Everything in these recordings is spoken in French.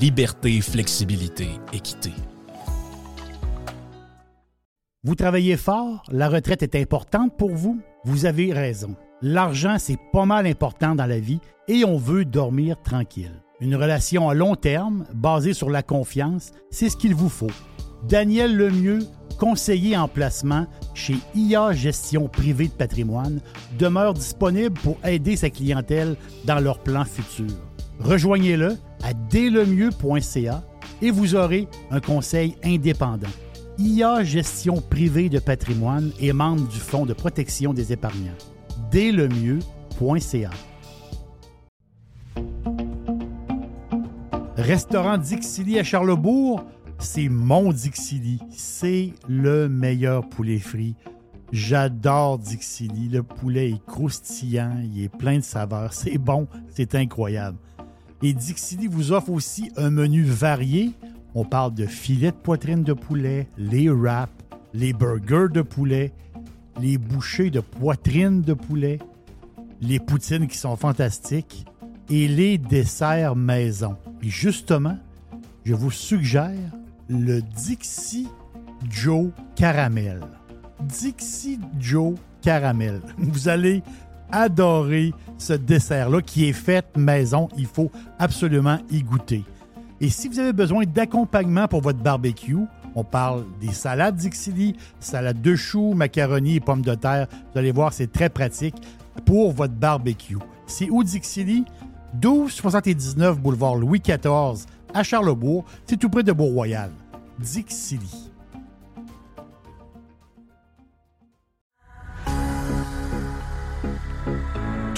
liberté, flexibilité, équité. Vous travaillez fort, la retraite est importante pour vous? Vous avez raison. L'argent, c'est pas mal important dans la vie et on veut dormir tranquille. Une relation à long terme, basée sur la confiance, c'est ce qu'il vous faut. Daniel Lemieux, conseiller en placement chez IA Gestion Privée de Patrimoine, demeure disponible pour aider sa clientèle dans leurs plans futurs. Rejoignez-le à dlemieux.ca et vous aurez un conseil indépendant. IA Gestion privée de patrimoine est membre du Fonds de protection des épargnants. Dès-le-mieux.ca Restaurant Dixili à Charlebourg, c'est mon Dixili. C'est le meilleur poulet frit. J'adore Dixili. Le poulet est croustillant, il est plein de saveurs. C'est bon, c'est incroyable. Et Dixili vous offre aussi un menu varié on parle de filets de poitrine de poulet, les wraps, les burgers de poulet, les bouchées de poitrine de poulet, les poutines qui sont fantastiques et les desserts maison. Et justement, je vous suggère le Dixie Joe Caramel. Dixie Joe Caramel. Vous allez adorer ce dessert-là qui est fait maison. Il faut absolument y goûter. Et si vous avez besoin d'accompagnement pour votre barbecue, on parle des salades Dixili, salade de choux, macaroni et pommes de terre. Vous allez voir, c'est très pratique pour votre barbecue. C'est où Dixili? 1279 boulevard Louis XIV à Charlebourg. C'est tout près de Beau-Royal. Dixili.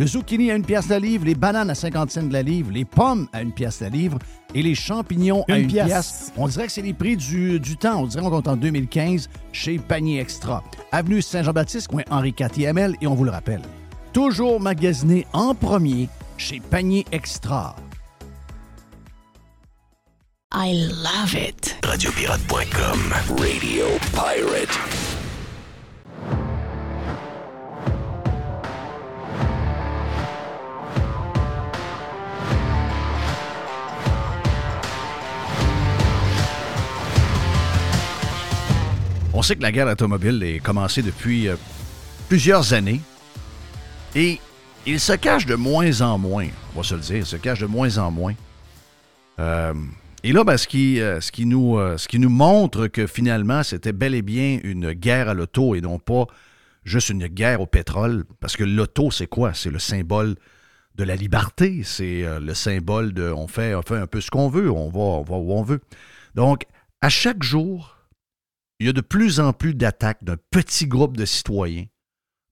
Le zucchini à une pièce la livre, les bananes à 50 cents la livre, les pommes à une pièce la livre et les champignons à une pièce. On dirait que c'est les prix du, du temps. On dirait qu'on est en 2015 chez Panier Extra. Avenue Saint-Jean-Baptiste, coin Henri IV et on vous le rappelle. Toujours magasiné en premier chez Panier Extra. I love it. Radiopirate.com Radio Pirate. On sait que la guerre automobile est commencée depuis euh, plusieurs années et il se cache de moins en moins, on va se le dire, il se cache de moins en moins. Euh, et là, ben, ce, qui, euh, ce, qui nous, ce qui nous montre que finalement, c'était bel et bien une guerre à l'auto et non pas juste une guerre au pétrole, parce que l'auto, c'est quoi? C'est le symbole de la liberté, c'est le symbole de on fait, on fait un peu ce qu'on veut, on va, on va où on veut. Donc, à chaque jour, il y a de plus en plus d'attaques d'un petit groupe de citoyens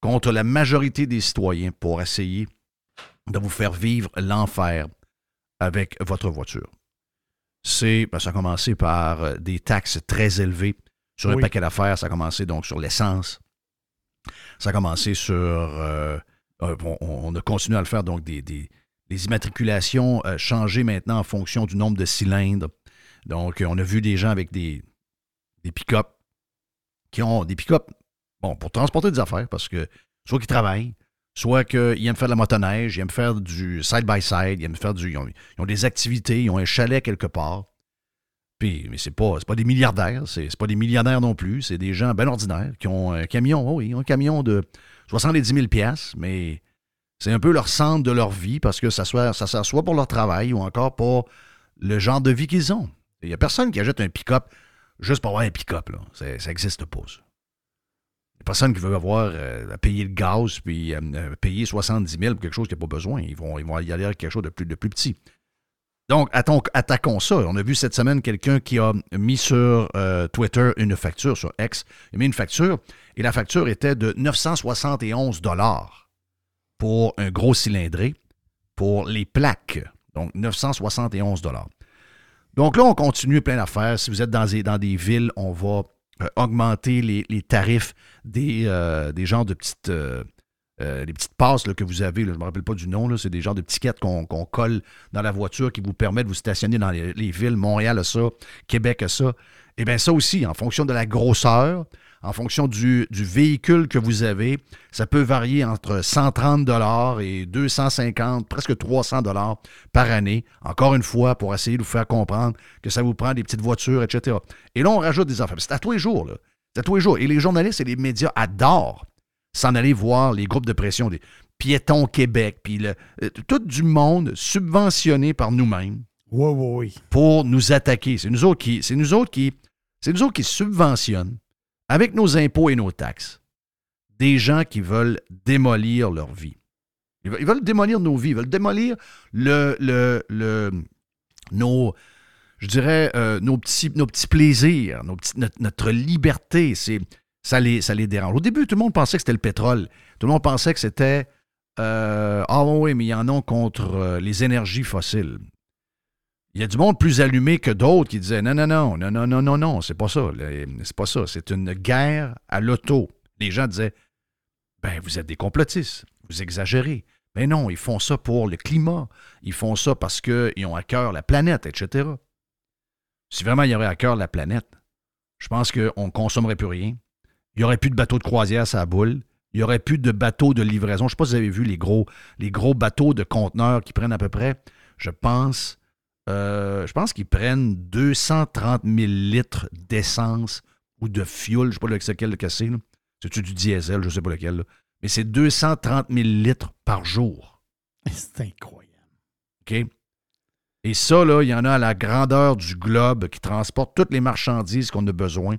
contre la majorité des citoyens pour essayer de vous faire vivre l'enfer avec votre voiture. C'est, ben, ça a commencé par euh, des taxes très élevées sur un paquet d'affaires. Ça a commencé donc sur l'essence. Ça a commencé sur. Euh, euh, on, a continué à le faire, donc des, des les immatriculations changées maintenant en fonction du nombre de cylindres. Donc, on a vu des gens avec des, des pick-up qui ont des pick-up, bon, pour transporter des affaires, parce que soit qu'ils travaillent, soit qu'ils aiment faire de la motoneige, ils aiment faire du side-by-side, ils aiment faire du. Ils ont, des activités, ils ont un chalet quelque part. Puis, mais c'est pas, pas des milliardaires, c'est, pas des millionnaires non plus, c'est des gens bien ordinaires qui ont un camion, oh oui, un camion de 70 000 piastres, mais c'est un peu leur centre de leur vie parce que ça, ça sert soit pour leur travail ou encore pour le genre de vie qu'ils ont. Il n'y a personne qui achète un pick-up juste pour avoir un pick-up. Ça n'existe pas, ça. Il n'y a personne qui veut avoir euh, à payer le gaz puis euh, payer 70 000 pour quelque chose qu'il n'a pas besoin. Ils vont, y aller avec quelque chose de plus, petit. Donc, attaquons ça. On a vu cette semaine quelqu'un qui a mis sur euh, Twitter une facture, sur X, il a mis une facture, et la facture était de 971 dollars pour un gros cylindré, pour les plaques. Donc, 971 dollars. Donc là, on continue plein d'affaires. Si vous êtes dans des, villes, on va euh, augmenter les, les tarifs des, euh, des genres de petites, euh, euh, les petites passes que vous avez. je ne me rappelle pas du nom. C'est des genres de tickets qu'on qu'on colle dans la voiture qui vous permettent de vous stationner dans les, les villes. Montréal a ça, Québec a ça. Et bien ça aussi, en fonction de la grosseur, en fonction du, du véhicule que vous avez, ça peut varier entre 130 et 250, presque 300 dollars par année. Encore une fois, pour essayer de vous faire comprendre que ça vous prend des petites voitures, etc. Et là, on rajoute des affaires. C'est à tous les jours, là. C'est à tous les jours. Et les journalistes et les médias adorent s'en aller voir les groupes de pression, des piétons Québec, puis le- euh, tout du monde subventionné par nous-mêmes Oui, oui, oui. pour nous attaquer. C'est nous autres qui, c'est nous autres qui, c'est nous autres qui subventionnent avec nos impôts et nos taxes des gens qui veulent démolir leur vie. Ils veulent, ils démolir nos vies, ils veulent démolir le, le, le- nos, je dirais, euh, nos, petits, nos petits plaisirs, notre, liberté. C'est, ça, les, ça les dérange. Au début, tout le monde pensait que c'était le pétrole. Tout le monde pensait que c'était euh, Ah oui, mais il y en a contre euh, les énergies fossiles. Il y a du monde plus allumé que d'autres qui disaient non, non, non, non, non, non, non, non, c'est pas ça. C'est pas ça. C'est une guerre à l'auto. Les gens disaient Ben, vous êtes des complotistes, vous exagérez. Mais non, ils font ça pour le climat. Ils font ça parce qu'ils ont à cœur la planète, etc. Si vraiment il y aurait à cœur la planète, je pense qu'on ne consommerait plus rien. Il n'y aurait plus de bateaux de croisière à boule. Il n'y aurait plus de bateaux de livraison. Je ne sais pas si vous avez vu les gros, les gros bateaux de conteneurs qui prennent à peu près, je pense, euh, je pense qu'ils prennent 230 000 litres d'essence ou de fuel. Je ne sais pas lequel que c'est. là. C'est-tu du diesel? Je ne sais pas lequel. là. Mais c'est 230 000 litres par jour. C'est incroyable. OK? Et ça, là, il y en a à la grandeur du globe qui transporte toutes les marchandises qu'on a besoin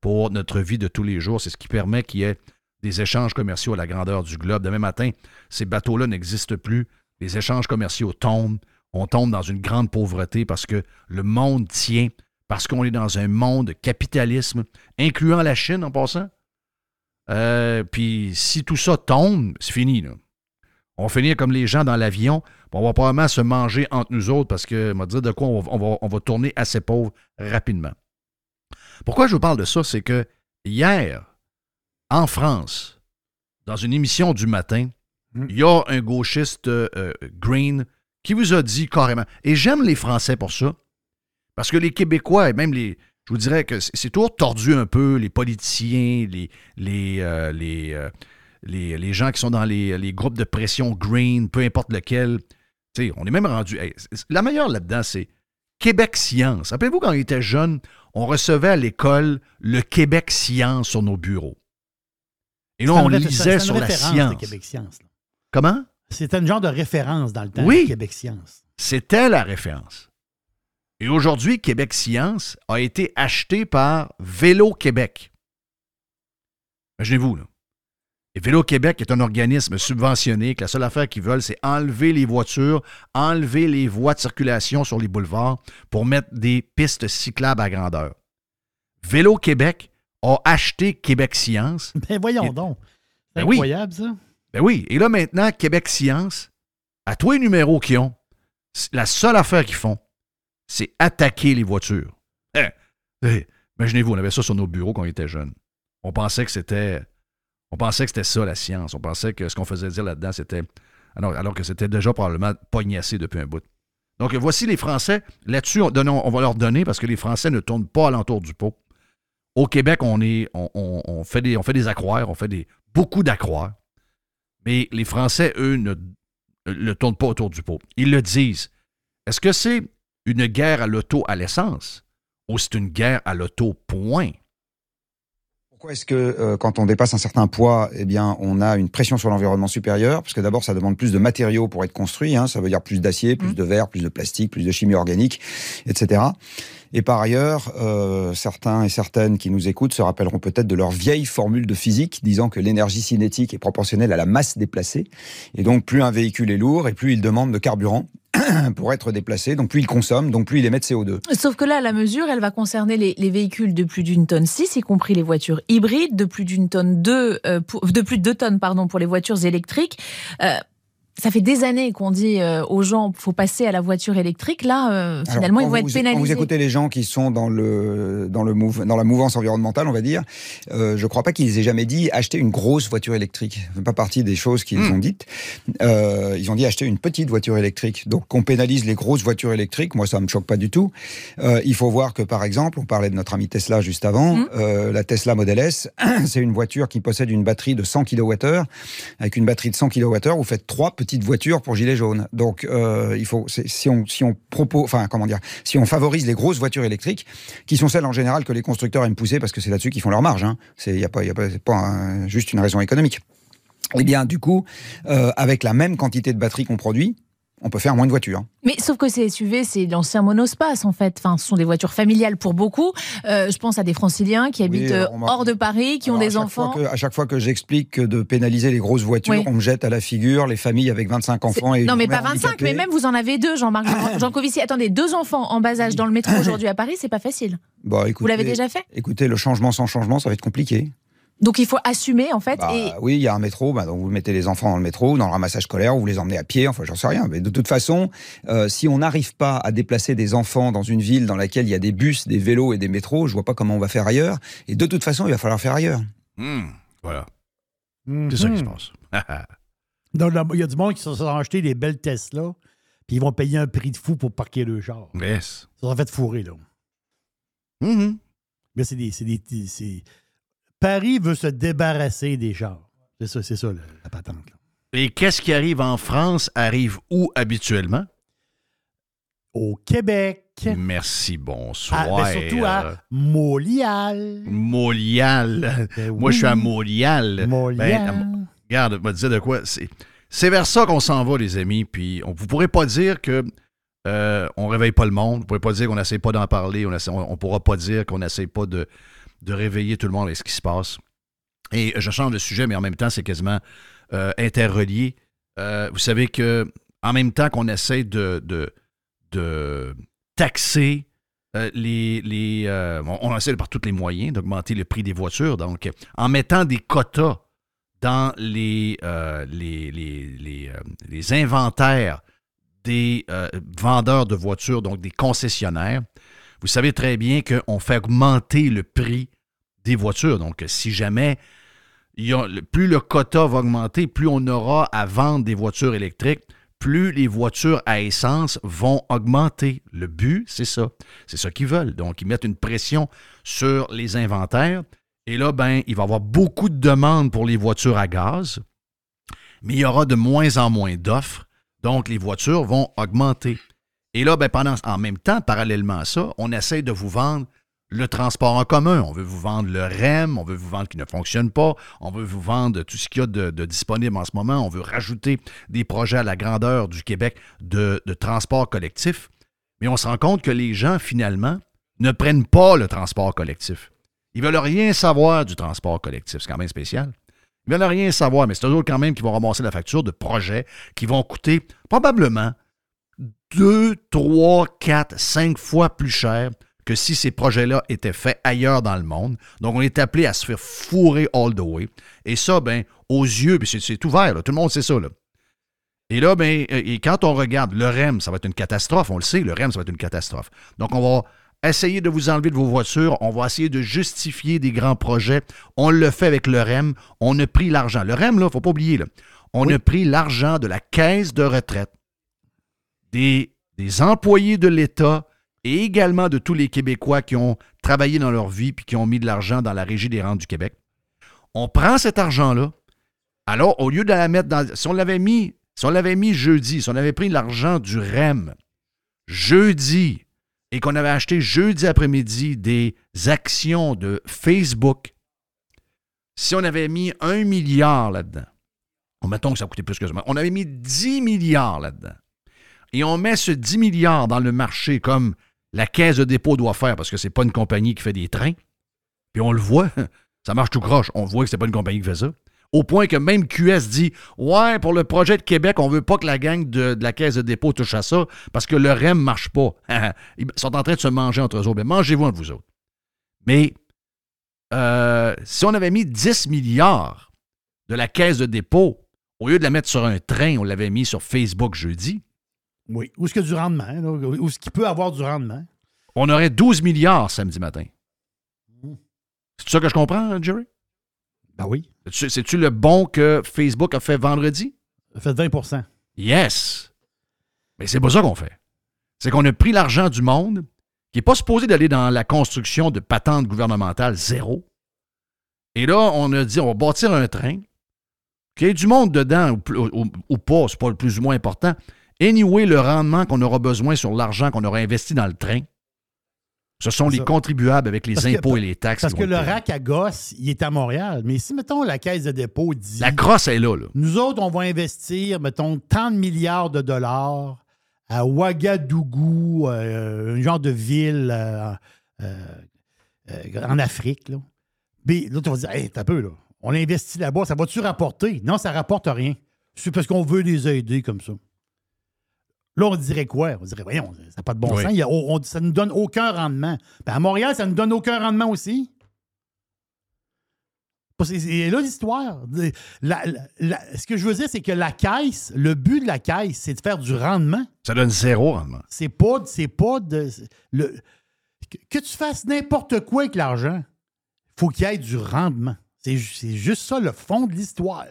pour notre vie de tous les jours. C'est ce qui permet qu'il y ait des échanges commerciaux à la grandeur du globe. Demain matin, ces bateaux-là n'existent plus. Les échanges commerciaux tombent. On tombe dans une grande pauvreté parce que le monde tient, parce qu'on est dans un monde de capitalisme, incluant la Chine en passant. Euh, puis si tout ça tombe, c'est fini. Là. On va finir comme les gens dans l'avion. On va probablement se manger entre nous autres parce que, on va dire de quoi on va, on va- on va tourner assez pauvre rapidement. Pourquoi je vous parle de ça? C'est que hier, en France, dans une émission du matin, Mm. il y a un gauchiste euh, euh, Green qui vous a dit carrément, et j'aime les Français pour ça, parce que les Québécois et même les. Je vous dirais que c'est toujours tordu un peu, les politiciens, les, les, euh, les, euh, les, les gens qui sont dans les, les groupes de pression green, peu importe lequel. Tu sais, on est même rendu. hey, la meilleure là-dedans, c'est Québec Science. Rappelez-vous, quand on était jeune, on recevait à l'école le Québec Science sur nos bureaux. Et là, on lisait sur la science. Québec Science. là. Comment? C'était une genre de référence dans le temps Oui. de Québec Science. C'était la référence. Et aujourd'hui, Québec Science a été acheté par Vélo Québec. Imaginez-vous, là. Et Vélo Québec est un organisme subventionné que la seule affaire qu'ils veulent, c'est enlever les voitures, enlever les voies de circulation sur les boulevards pour mettre des pistes cyclables à grandeur. Vélo Québec a acheté Québec Science Ben voyons Et- donc. C'est Ben oui. incroyable, ça. Ben oui, et là maintenant, Québec Science, à tous les numéros qu'ils ont, la seule affaire qu'ils font, c'est attaquer les voitures. Hein? Eh, Imaginez-vous, on avait ça sur nos bureaux quand on était jeunes. On pensait que c'était. On pensait que c'était ça la science. On pensait que ce qu'on faisait dire là-dedans, c'était. Alors, que c'était déjà probablement pognassé depuis un bout. Donc voici les Français. Là-dessus, on, va leur donner parce que les Français ne tournent pas alentour du pot. Au Québec, on, est, fait des, on fait des accroires, on fait des, beaucoup d'accroires. Mais les Français, eux, ne le tournent pas autour du pot. Ils le disent. Est-ce que c'est une guerre à l'auto à l'essence ou c'est une guerre à l'auto point? Pourquoi est-ce que euh, quand on dépasse un certain poids, eh bien, on a une pression sur l'environnement supérieure Parce que d'abord, ça demande plus de matériaux pour être construit. Hein, ça veut dire plus d'acier, plus Mm. de verre, plus de plastique, plus de chimie organique, etc. Et par ailleurs, euh, certains et certaines qui nous écoutent se rappelleront peut-être de leur vieille formule de physique disant que l'énergie cinétique est proportionnelle à la masse déplacée. Et donc, plus un véhicule est lourd et plus il demande de carburant pour être déplacé. Donc, plus il consomme, donc plus il émet de CO2. Sauf que là, la mesure, elle va concerner les, les véhicules de plus d'une tonne 6, y compris les voitures hybrides, de plus d'une tonne 2, euh, de plus de 2 tonnes pardon, pour les voitures électriques. Euh, ça fait des années qu'on dit euh, aux gens faut passer à la voiture électrique. Là, euh, finalement, ils vont être vous, Quand vous pénalisés. écoutez les gens qui sont dans, le, dans, le mouve- dans la mouvance environnementale, on va dire, euh, je ne crois pas qu'ils aient jamais dit acheter une grosse voiture électrique. Ce n'est pas partie des choses qu'ils Hmm. ont dites. Euh, ils ont dit acheter une petite voiture électrique. Donc, qu'on pénalise les grosses voitures électriques, moi, ça ne me choque pas du tout. Euh, il faut voir que, par exemple, on parlait de notre ami Tesla juste avant, Hmm. euh, la Tesla Model S, c'est une voiture qui possède une batterie de 100 kWh. Avec une batterie de 100 kWh, vous faites trois petites voitures pour gilets jaunes. Donc, euh, il faut, si on, propose, enfin, comment dire, si on favorise les grosses voitures électriques, qui sont celles en général que les constructeurs aiment pousser parce que c'est là-dessus qu'ils font leur marge. Hein. C'est, y a pas, y a pas, pas juste une raison économique. Eh bien, du coup, euh, avec la même quantité de batterie qu'on produit, on peut faire moins de voitures. Mais sauf que ces SUV, c'est l'ancien monospace en fait. Enfin, ce sont des voitures familiales pour beaucoup. Euh, je pense à des Franciliens qui habitent euh, hors de Paris, qui ont Alors, des enfants. que- à chaque fois que j'explique que de pénaliser les grosses voitures, Oui. on me jette à la figure les familles avec 25 enfants et non, mais pas mère 25, handicapée. mais même vous en avez deux, Jean-Marc Jean- Jancovici. Attendez, deux enfants en bas âge dans le métro aujourd'hui à Paris, c'est pas facile. Bah, écoutez, Vous l'avez déjà fait? Écoutez, le changement sans changement, ça va être compliqué. Donc il faut assumer en fait. Bah, et Oui, il y a un métro, bah, donc vous mettez les enfants dans le métro, dans le ramassage scolaire, ou vous les emmenez à pied, enfin j'en sais rien. Mais de toute façon, euh, si on n'arrive pas à déplacer des enfants dans une ville dans laquelle il y a des bus, des vélos et des métros, je vois pas comment on va faire ailleurs. Et de toute façon, il va falloir faire ailleurs. Hmm, voilà. C'est ça qui se Mhm. passe. Il y a du monde qui se sont achetés des belles Tesla, puis ils vont payer un prix de fou pour parquer le char. yes. Ça va fait fourrer, là. Mais c'est des. c'est des- c'est- Paris veut se débarrasser des chars. C'est ça, c'est ça, la, la patente. là. Et qu'est-ce qui arrive en France arrive où habituellement? Au Québec. Merci, Ah, bonsoir. ben surtout à Molial. Molial. Ben Moi, je suis à. Molial. Molial. Ben, Regarde, je dire de quoi. C'est, c'est vers ça qu'on s'en va, les amis. Puis, on, vous ne pourrez pas dire que euh, on réveille pas le monde. Vous ne pourrez pas dire qu'on n'essaie pas d'en parler. On ne pourra pas dire qu'on n'essaie pas de, de réveiller tout le monde avec ce qui se passe. Et je change de sujet, mais en même temps, c'est quasiment euh, interrelié. Euh, vous savez que en même temps qu'on essaie de, taxer euh, les. on, essaie par tous les moyens d'augmenter le prix des voitures. Donc, en mettant des quotas dans les, inventaires des vendeurs de voitures, donc des concessionnaires, vous savez très bien qu'on fait augmenter le prix des voitures. Donc, si jamais plus le quota va augmenter, plus on aura à vendre des voitures électriques, plus les voitures à essence vont augmenter. Le but, c'est ça. C'est ça qu'ils veulent. Donc, ils mettent une pression sur les inventaires. Et là, ben, il va y avoir beaucoup de demandes pour les voitures à gaz, mais il y aura de moins en moins d'offres. Donc, les voitures vont augmenter. Et là, ben, pendant, en même temps, parallèlement à ça, on essaie de vous vendre le transport en commun. On veut vous vendre le REM, on veut vous vendre qui ne fonctionne pas, on veut vous vendre tout ce qu'il y a de, disponible en ce moment, on veut rajouter des projets à la grandeur du Québec de, transport collectif. Mais on se rend compte que les gens, finalement, ne prennent pas le transport collectif. Ils veulent rien savoir du transport collectif. C'est quand même spécial. Ils veulent rien savoir, mais c'est autres quand même qui vont ramasser la facture de projets qui vont coûter probablement 2, 3, 4, 5 fois plus cher que si ces projets-là étaient faits ailleurs dans le monde. Donc, on est appelé à se faire fourrer all the way. Et ça, ben, aux yeux, puis c'est- ouvert, là, tout le monde sait ça. Là. Et là, ben, euh, et quand on regarde le REM, ça va être une catastrophe, on le sait, le REM, ça va être une catastrophe. Donc, on va essayer de vous enlever de vos voitures, on va essayer de justifier des grands projets. On le fait avec le REM, on a pris l'argent. Le REM, là, il ne faut pas oublier, là, on Oui. a pris l'argent de la caisse de retraite des, employés de l'État et également de tous les Québécois qui ont travaillé dans leur vie puis qui ont mis de l'argent dans la Régie des rentes du Québec. On prend cet argent-là Alors, au lieu de la mettre dans. Si on l'avait mis, si l'avait mis jeudi, si on avait pris l'argent du REM jeudi et qu'on avait acheté jeudi après-midi des actions de Facebook, si on avait mis un milliard là-dedans, mettons que ça coûtait plus que ça, on avait mis 10 milliards là-dedans, et on met ce 10 milliards dans le marché comme la caisse de dépôt doit faire, parce que c'est pas une compagnie qui fait des trains, puis on le voit, ça marche tout croche, on voit que c'est pas une compagnie qui fait ça. Au point que même QS dit Ouais, pour le projet de Québec, on veut pas que la gang de, la caisse de dépôt touche à ça parce que le REM marche pas. Ils sont en train de se manger entre eux. Mais mangez-vous entre vous autres. Mais euh, si on avait mis 10 milliards de la caisse de dépôt, au lieu de la mettre sur un train, on l'avait mis sur Facebook jeudi. Oui. Où est-ce qu'il y a du rendement? Où est-ce qu'il peut avoir du rendement? On aurait 12 milliards samedi matin. Hmm. C'est ça que je comprends, Jerry? Ben oui. C'est-tu le bon que Facebook a fait vendredi? a fait 20% Yes! Mais c'est pas ça qu'on fait. C'est qu'on a pris l'argent du monde, qui n'est pas supposé d'aller dans la construction de patentes gouvernementales zéro. Et là, on a dit, on va bâtir un train. Qu'il y ait du monde dedans ou, ou pas, c'est pas le plus ou moins important. Anyway, le rendement qu'on aura besoin sur l'argent qu'on aura investi dans le train, ce sont les contribuables avec les impôts et les taxes. Parce que le RAC à gosse, il est à Montréal. Mais si, mettons, la caisse de dépôt dit. La crosse est là, là. Nous autres, on va investir, mettons, tant de milliards de dollars à Ouagadougou, euh, un genre de ville euh, euh, en Afrique. Là. L'autre va dire Hey, t'as peu, là. On investit là-bas, ça va-tu rapporter? Non, ça rapporte rien. C'est parce qu'on veut les aider comme ça. Là, on dirait quoi? On dirait, voyons, ça n'a pas de bon sens. ça ne nous donne aucun rendement. Ben, à Montréal, ça ne nous donne aucun rendement aussi. Et là l'histoire. ce que je veux dire, c'est que la caisse, le but de la caisse, c'est de faire du rendement. Ça donne zéro rendement. C'est pas, c'est pas de. Le, que, tu fasses n'importe quoi avec l'argent, il faut qu'il y ait du rendement. C'est juste ça le fond de l'histoire.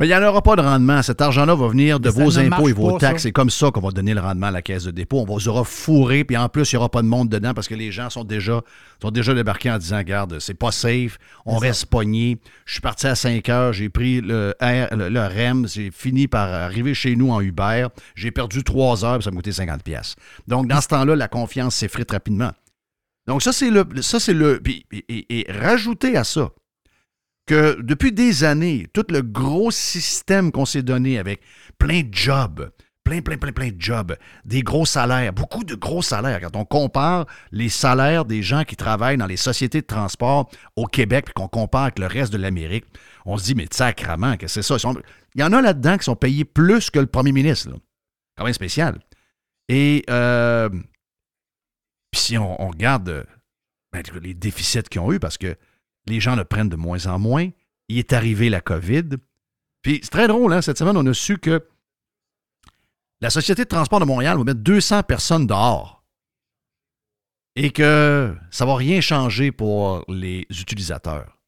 Mais il n'y en aura pas de rendement. Cet argent-là va venir de vos impôts et vos taxes. C'est comme ça qu'on va donner le rendement à la caisse de dépôt. On vous aura fourré, puis en plus, il n'y aura pas de monde dedans parce que les gens sont déjà, sont déjà débarqués en disant Regarde, c'est pas safe, on reste pogné. Je suis parti à 5 heures, j'ai pris le, le, REM, j'ai fini par arriver chez nous en Uber. J'ai perdu 3 heures, puis ça m'a coûté 50$. Donc, dans ce temps-là, la confiance s'effrite rapidement. Donc, ça, c'est le. Ça, c'est le et, et rajouter à ça que depuis des années, tout le gros système qu'on s'est donné avec plein de jobs, plein, plein, plein, plein de jobs, des gros salaires, beaucoup de gros salaires. Quand on compare les salaires des gens qui travaillent dans les sociétés de transport au Québec, puis qu'on compare avec le reste de l'Amérique, on se dit, mais sacrement, que c'est ça? Il y en a là-dedans qui sont payés plus que le premier ministre. Quand même spécial. Et euh, puis si on, regarde ben, les déficits qu'ils ont eu, parce que les gens le prennent de moins en moins. Il est arrivé la COVID. Puis c'est très drôle, hein? cette semaine, on a su que la Société de transport de Montréal va mettre 200 personnes dehors et que ça ne va rien changer pour les utilisateurs.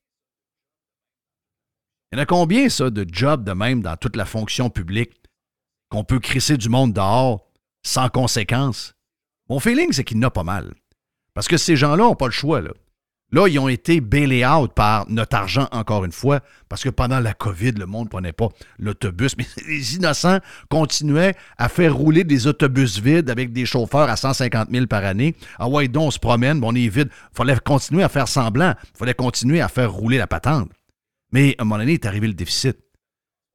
Il y en a combien, ça, de jobs de même dans toute la fonction publique qu'on peut crisser du monde dehors sans conséquence? Mon feeling, c'est qu'il n'y en a pas mal. Parce que ces gens-là n'ont pas le choix. Là, ils ont été bailés out par notre argent, encore une fois, parce que pendant la COVID, le monde ne prenait pas l'autobus. Mais les innocents continuaient à faire rouler des autobus vides avec des chauffeurs à 150 000 par année. Ah ouais, donc on se promène, on est vide. Il fallait continuer à faire semblant. Il fallait continuer à faire rouler la patente. Mais à un moment donné, est arrivé le déficit.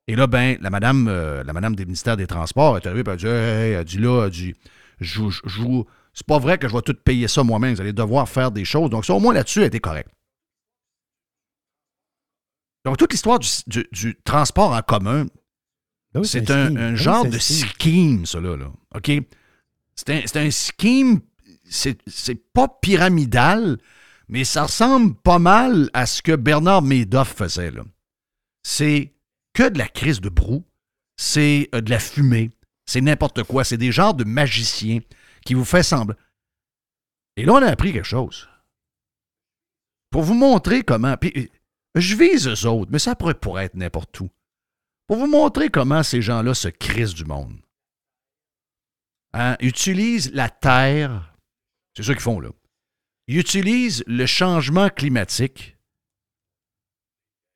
Et là, ben, la madame, euh, la madame des ministères des Transports est arrivée et a dit, hey, elle a dit là, elle a dit, je joue c'est pas vrai que je vais tout payer ça moi-même. Vous allez devoir faire des choses. Donc, ça, au moins là-dessus, a été correct. Donc, toute l'histoire du, transport en commun, ben c'est un, ben genre de scheme, ça, là. OK? C'est un, un, scheme, c'est pas pyramidal, mais ça ressemble pas mal à ce que Bernard Madoff faisait, là. C'est que de la crise de brou, c'est euh, de la fumée, c'est n'importe quoi. C'est des genres de magiciens qui vous fait semblant. Et là, on a appris quelque chose. Pour vous montrer comment. Puis, je vise eux autres, mais ça pourrait, pourrait être n'importe où. Pour vous montrer comment ces gens-là se crissent du monde. Hein? Utilisent la terre. C'est ça qu'ils font, là. Ils utilisent le changement climatique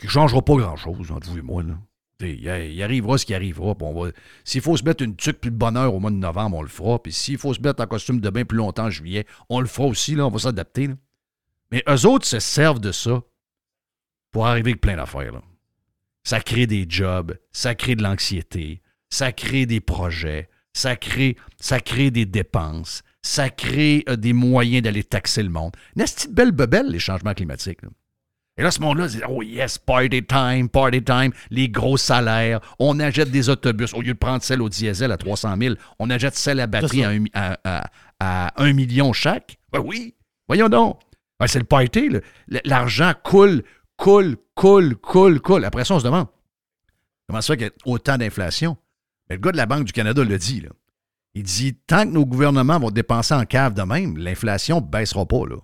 changera pas grand-chose, entre vous et moi. Là. Il, arrivera ce qui arrivera. S'il faut se mettre une tuque plus de bonheur au mois de novembre, on le fera. Puis s'il faut se mettre en costume de bain plus longtemps en juillet, on le fera aussi. Là, on va s'adapter. Mais eux autres se servent de ça pour arriver avec plein d'affaires. Ça crée des jobs, ça crée de l'anxiété, ça crée des projets, ça crée, des dépenses, ça crée euh, des moyens d'aller taxer le monde. N'est-ce belle bebelle, les changements climatiques? Et là, ce monde-là dit Oh yes, party time, party time, les gros salaires, on achète des autobus. Au lieu de prendre celle au diesel à 300 000, on achète celle à batterie à un, million chaque. Ben oui, voyons donc. Ben, c'est le party. L'argent coule, coule, coule, coule, coule. Après ça, on se demande comment ça fait qu'il y a autant d'inflation? Mais le gars de la Banque du Canada le dit. Là. Il dit tant que nos gouvernements vont dépenser en cave de même, l'inflation ne baissera pas. Là.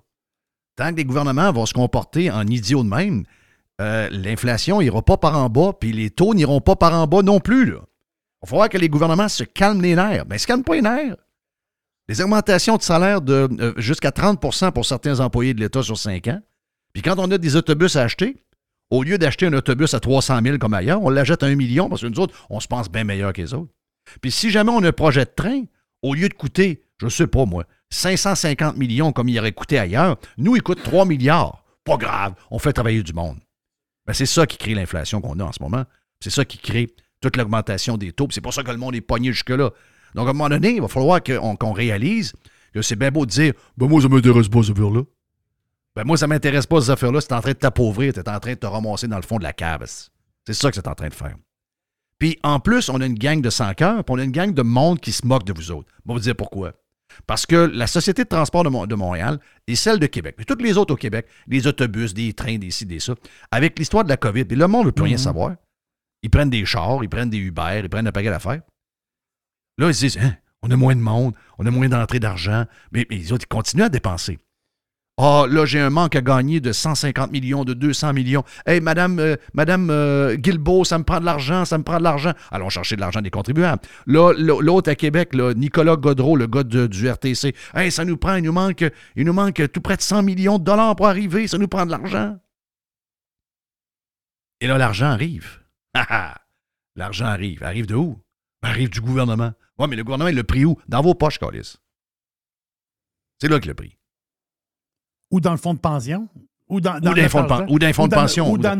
Tant que les gouvernements vont se comporter en idiots de même, euh, l'inflation n'ira pas par en bas, puis les taux n'iront pas par en bas non plus. Il va que les gouvernements se calment les nerfs. Mais ils ne se calment pas les nerfs. Les augmentations de salaire de euh, jusqu'à 30% pour certains employés de l'État sur 5 ans. Puis quand on a des autobus à acheter, au lieu d'acheter un autobus à 300 000 comme ailleurs, on l'achète à 1 million parce que nous autres, on se pense bien meilleur que les autres. Puis si jamais on a un projet de train, au lieu de coûter, je ne sais pas moi, 550 millions comme il aurait coûté ailleurs, nous, il coûte 3 milliards. Pas grave, on fait travailler du monde. Ben, c'est ça qui crée l'inflation qu'on a en ce moment. C'est ça qui crée toute l'augmentation des taux. C'est pour ça que le monde est pogné jusque-là. Donc, à un moment donné, il va falloir qu'on réalise que c'est bien beau de dire ben, moi, ça ne m'intéresse pas, ce affaire-là. Ben, moi, ça ne m'intéresse pas, ces affaires-là. C'est en train de t'appauvrir, tu es en train de te ramasser dans le fond de la cave. C'est ça que c'est en train de faire. Puis, en plus, on a une gang de sans cœur, puis on a une gang de monde qui se moque de vous autres. On va vous dire pourquoi. Parce que la Société de transport de, Montréal et celle de Québec, puis toutes les autres au Québec, des autobus, des trains, des ci, des ça, avec l'histoire de la COVID, le monde ne veut plus rien mhm. savoir. Ils prennent des chars, ils prennent des Uber, ils prennent un paquet d'affaires. Là, ils se disent, hein, on a moins de monde, on a moins d'entrée d'argent, mais, mais les autres, ils continuent à dépenser. Ah, là, j'ai un manque à gagner de 150 millions, de 200 millions. Hey, madame, euh, madame euh, ça me prend de l'argent, ça me prend de l'argent. Allons chercher de l'argent des contribuables. Là, l'autre à Québec, Nicolas Godreau, le gars du RTC. Hey, ça nous prend, il nous manque, il nous manque tout près de 100 millions de dollars pour arriver. Ça nous prend de l'argent. Et là, l'argent arrive. l'argent arrive. Arrive de où? Arrive du gouvernement. Oui, mais le gouvernement, il l'a pris où? Dans vos poches, Calis. C'est là qu'il l'a pris ou dans le fonds de pension, ou dans, dans, ou fonds, de, ou fonds de pension. Ou, dans,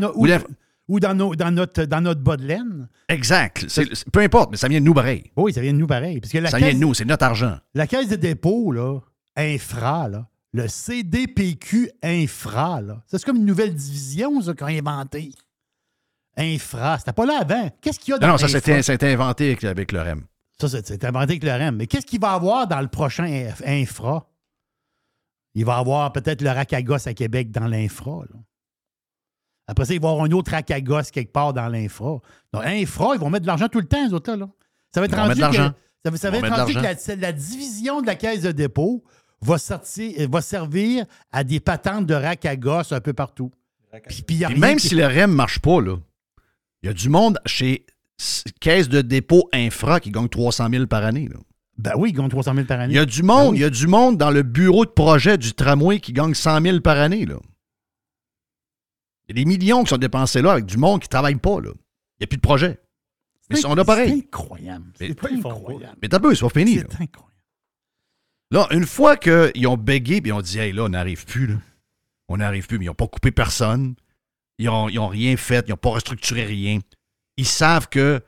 ou, dans, notre, dans notre bas de laine. Exact. peu importe, mais ça vient de nous pareil. Oui, ça vient de nous pareil. Parce que la ça vient de nous, c'est notre argent. La caisse de dépôt, là, infra, là, le CDPQ infra, là, c'est comme une nouvelle division, ça, qu'on a inventé. Infra, c'était pas là avant. Qu'est-ce qu'il y a dans Non, non, ça c'était inventé avec, le REM. Ça, c'était inventé avec le REM. Mais qu'est-ce qu'il va y avoir dans le prochain infra? Il va y avoir peut-être le Racagos à Québec dans l'infra. Après ça, il va y avoir un autre Racagos quelque part dans l'infra. Donc, infra, ils vont mettre de l'argent tout le temps, les autres là. Ça va être rendu que, ça, va, être rendu que la, division de la caisse de dépôt va, sortir, va servir à des patentes de Racagos un peu partout. Puis, même si le REM ne marche pas, là, il y a du monde chez Caisse de dépôt infra qui gagne 300 000 par année. Là. Ben oui, ils gagnent 300 000 par année. Il y a du monde, ben il y a du monde dans le bureau de projet du tramway qui gagne 100 000 par année. Là. Il y a des millions qui sont dépensés là avec du monde qui ne travaille pas. Là. Il n'y a plus de projet. Mais on a pareil. C'est incroyable. C'est incroyable. Mais t'as peu, c'est pas fini. C'est incroyable. Là, une fois qu'ils ont bégué et ont dit, hey, là, on n'arrive plus, là. On n'arrive plus, mais ils n'ont pas coupé personne. Ils n'ont ont rien fait, ils n'ont pas restructuré rien. Ils savent que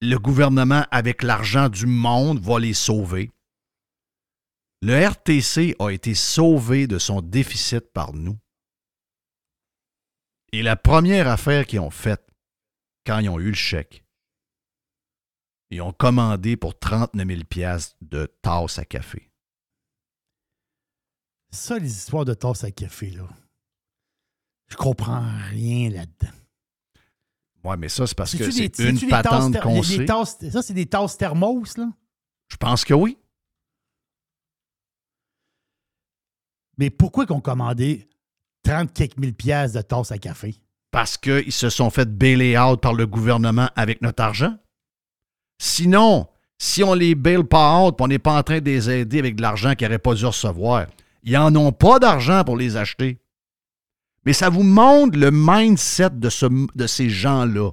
le gouvernement, avec l'argent du monde, va les sauver. Le RTC a été sauvé de son déficit par nous. Et la première affaire qu'ils ont faite, quand ils ont eu le chèque, ils ont commandé pour 39 000 de tasses à café. Ça, les histoires de tasses à café, là. Je comprends rien là-dedans. Oui, mais ça, c'est parce que c'est une patente qu'on sait. ça, c'est des tasses thermos, là? Je pense que oui. Mais pourquoi qu'on commandé 30 quelques mille pièces de tasses à café? Parce qu'ils se sont fait bailer out par le gouvernement avec notre argent. Sinon, si on les bail pas out, on n'est pas en train de les aider avec de l'argent qu'ils n'auraient pas dû recevoir, ils n'en ont pas d'argent pour les acheter. Mais ça vous montre le mindset de, ce, de ces gens-là.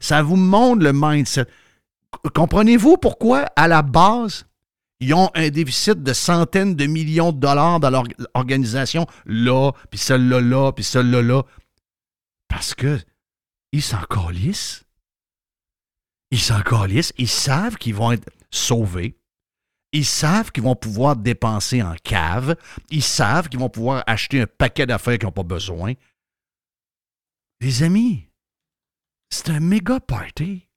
Ça vous montre le mindset. Comprenez-vous pourquoi, à la base, ils ont un déficit de centaines de millions de dollars dans leur organisation, là, puis celle-là, là, puis celle-là, là? Parce que ils s'en. Ils s'en calissent. Ils savent qu'ils vont être sauvés. Ils savent qu'ils vont pouvoir dépenser en cave. Ils savent qu'ils vont pouvoir acheter un paquet d'affaires qu'ils n'ont pas besoin. Les amis, c'est un méga party.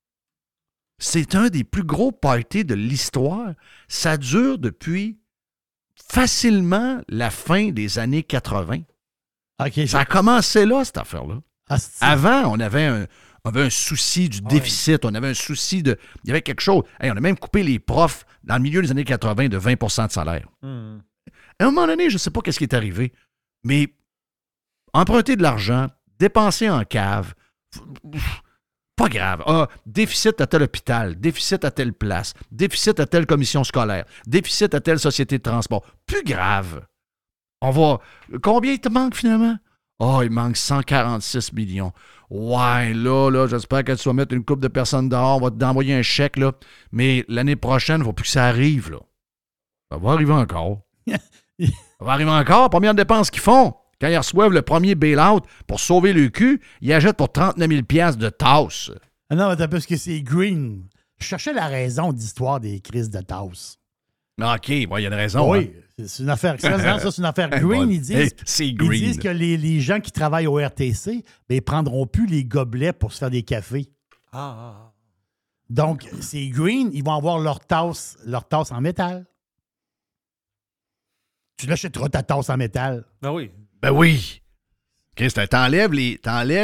C'est un des plus gros parties de l'histoire. Ça dure depuis facilement la fin des années 80. OK, Ça a commencé là, cette affaire-là. Asti. Avant, on avait un, on avait un souci du déficit, on avait un souci de. Il y avait quelque chose. Hey, on a même coupé les profs dans le milieu des années 80 de 20% de salaire. Hmm. À un moment donné, je ne sais pas qu'est-ce qui est arrivé, mais emprunter de l'argent, dépenser en cave, pas grave. Ah, déficit à tel hôpital, déficit à telle place, déficit à telle commission scolaire, déficit à telle société de transport. Plus grave. On va. Combien il te manque finalement? Oh, il manque 146 millions. Ouais, là, là, j'espère que tu vas mettre une coupe de personnes dehors, on va t'envoyer un chèque, là. Mais l'année prochaine, il ne faut plus que ça arrive, là. Ça va arriver encore. Ça va arriver encore. Première dépense qu'ils font. Quand ils reçoivent le premier bail-out pour sauver le cul, ils achètent pour 39 000 piastres de tasse. Ah non, parce que c'est green. Je cherchais la raison d'histoire des crises de tasse. Ah, OK, bon, il y a une raison. oui, c'est- c'est une affaire. Ça, c'est une affaire hein. green. Bon, Ils disent, hey, ils disent que les, les gens qui travaillent au RTC, ben, ils prendront plus les gobelets pour se faire des cafés. Donc, c'est green, ils vont avoir leur tasse, leur tasse en métal. Tu l'achèteras ta tasse en métal. Ah oui. Ben oui. T'enlèves les,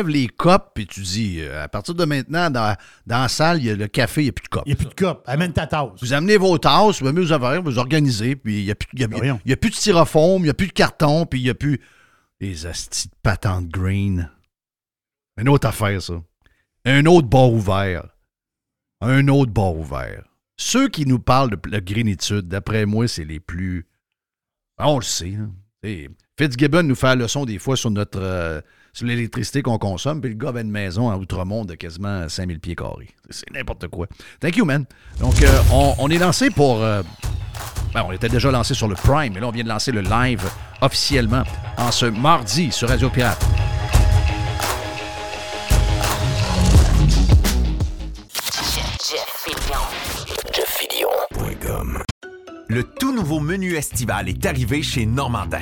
les copes, puis tu dis, euh, à partir de maintenant, dans, dans la salle, il y a le café, il n'y a plus de copes. Il n'y a plus de coupe. Amène ta tasse. Vous amenez vos tasses, vous mettez vos affaires, vous organisez, puis il n'y a, plus- y a- y a plus de styrofoam, il n'y a plus de carton, puis il n'y a plus. Les astis de patentes green. Une autre affaire, ça. Un autre bar ouvert. Un autre bar ouvert. Ceux qui nous parlent de la greenitude, d'après moi, c'est les plus. On le sait. là. Fitzgibbon nous fait la leçon des fois sur notre euh, sur l'électricité qu'on consomme, puis le gars avait une maison en Outremont de quasiment 5000 pieds carrés. C'est n'importe quoi. Thank you, man. Donc, euh, on, on est lancé pour. euh, ben, on était déjà lancé sur le Prime, mais là, on vient de lancer le live officiellement en ce mardi sur Radio Pirate. Le tout nouveau menu estival est arrivé chez Normandin.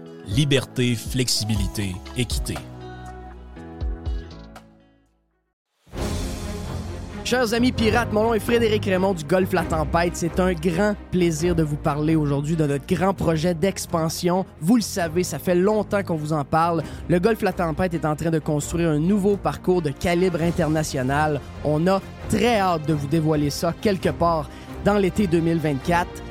liberté, flexibilité, équité. Chers amis pirates, mon nom est Frédéric Raymond du Golfe La Tempête. C'est un grand plaisir de vous parler aujourd'hui de notre grand projet d'expansion. Vous le savez, ça fait longtemps qu'on vous en parle. Le Golfe La Tempête est en train de construire un nouveau parcours de calibre international. On a très hâte de vous dévoiler ça quelque part dans l'été 2024.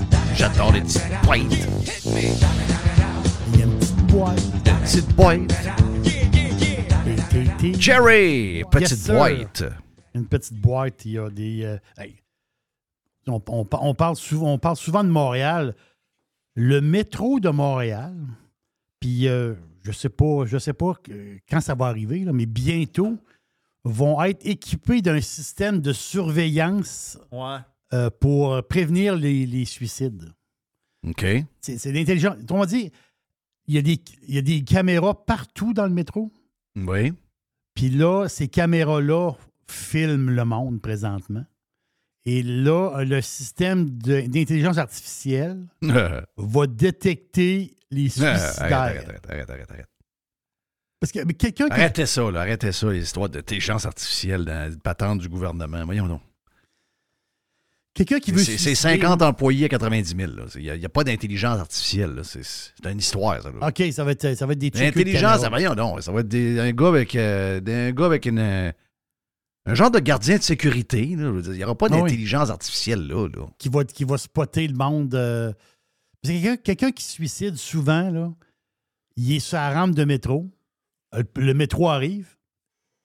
J'adore les petites pointes. Il y a une petite boîte. Petite été. Jerry, petite boîte. Une petite boîte. Il y a des. euh, hey. on, on- on parle souvent, on parle souvent de Montréal. Le métro de Montréal, puis euh, je sais pas, je sais pas que- quand ça va arriver, là, mais bientôt, vont être équipés d'un système de surveillance Ouais. Euh, pour prévenir les, les suicides. OK. C'est l'intelligence. On va dire, il y, a des, il y a des caméras partout dans le métro. Oui. Puis là, ces caméras-là filment le monde présentement. Et là, le système de- d'intelligence artificielle va détecter les suicidaires. arrête, arrête, arrête, arrête, arrête. Parce que mais quelqu'un qui. Arrêtez ça, là. Arrêtez ça, les histoires d'intelligence artificielle dans patente du gouvernement. Voyons donc. Quelqu'un qui veut. C'est c'est suicider- 50 employés à 90 000. là. Il n'y a, pas d'intelligence artificielle. C'est c'est une histoire, ça. là. OK, ça va être, ça va être des L'intelligence, voyons donc. Ça va être des- un gars avec, euh, un gars avec une, euh, un genre de gardien de sécurité. là. Il n'y aura pas Ah oui. d'intelligence artificielle là. là. qui va, qui va spotter le monde. euh, que quelqu'un quelqu'un qui se suicide souvent, là, il est sur la rampe de métro. Le, le métro arrive.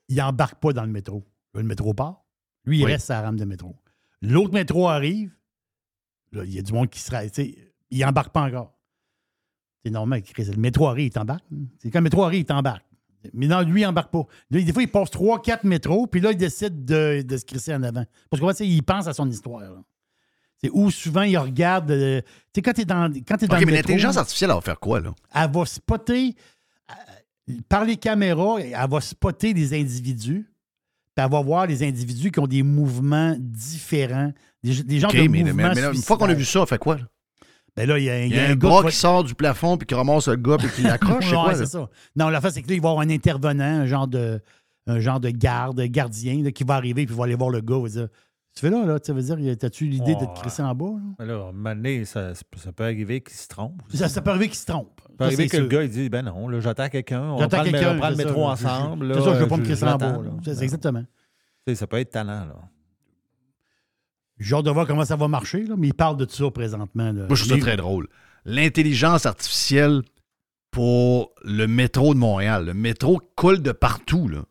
Il embarque pas dans le métro. Le métro part. Lui, il Oui. reste sur la rampe de métro. L'autre métro arrive. Là, il y a du monde qui se. sais, Il embarque pas encore. C'est normal. Le métro arrive, il t'embarque. C'est quand le métro arrive, il t'embarque. Mais non, lui, il embarque pas. Là, des fois, il passe 3-4 métros, puis là, il décide de, de se crisser en avant. Parce que, il pense à son histoire. là. C'est où souvent il regarde. euh, tu sais, quand tu es dans, quand t'es dans OK, le mais l'intelligence artificielle, elle va faire quoi, là? elle va spotter euh, par les caméras, elle va spotter les individus. Puis elle va voir les individus qui ont des mouvements différents, des, des genres OK, de mais, mouvements. mais là, une fois qu'on a vu ça, elle fait quoi? là? ben là, il y a, y a un gars qui sort du plafond puis qui ramasse le gars puis qui l'accroche, c'est Ouais, ça. Non, la face, c'est que là, il va y avoir un intervenant, un genre de, un genre de garde, gardien, là, qui va arriver puis va aller voir le gars. Va dire Tu fais là, là, ça veut dire, as-tu l'idée te crisser en bas? là? Mais là, à un moment donné, ça, ça peut arriver qu'il se trompe. Ça, ça peut arriver qu'il se trompe. Ça peut arriver que le gars, il dit Ben non, là, j'attends quelqu'un. On prendre, le- quelqu'un, on prend le ça, métro ensemble. C'est ça, je veux pas me crisser en bas. C'est- exactement. Tu Ça peut être talent, là. J'ai hâte de voir comment ça va marcher, là, mais il parle de ça présentement. là. Moi, je trouve ça très drôle. L'intelligence artificielle pour le métro de Montréal. Le métro coule de partout. Là.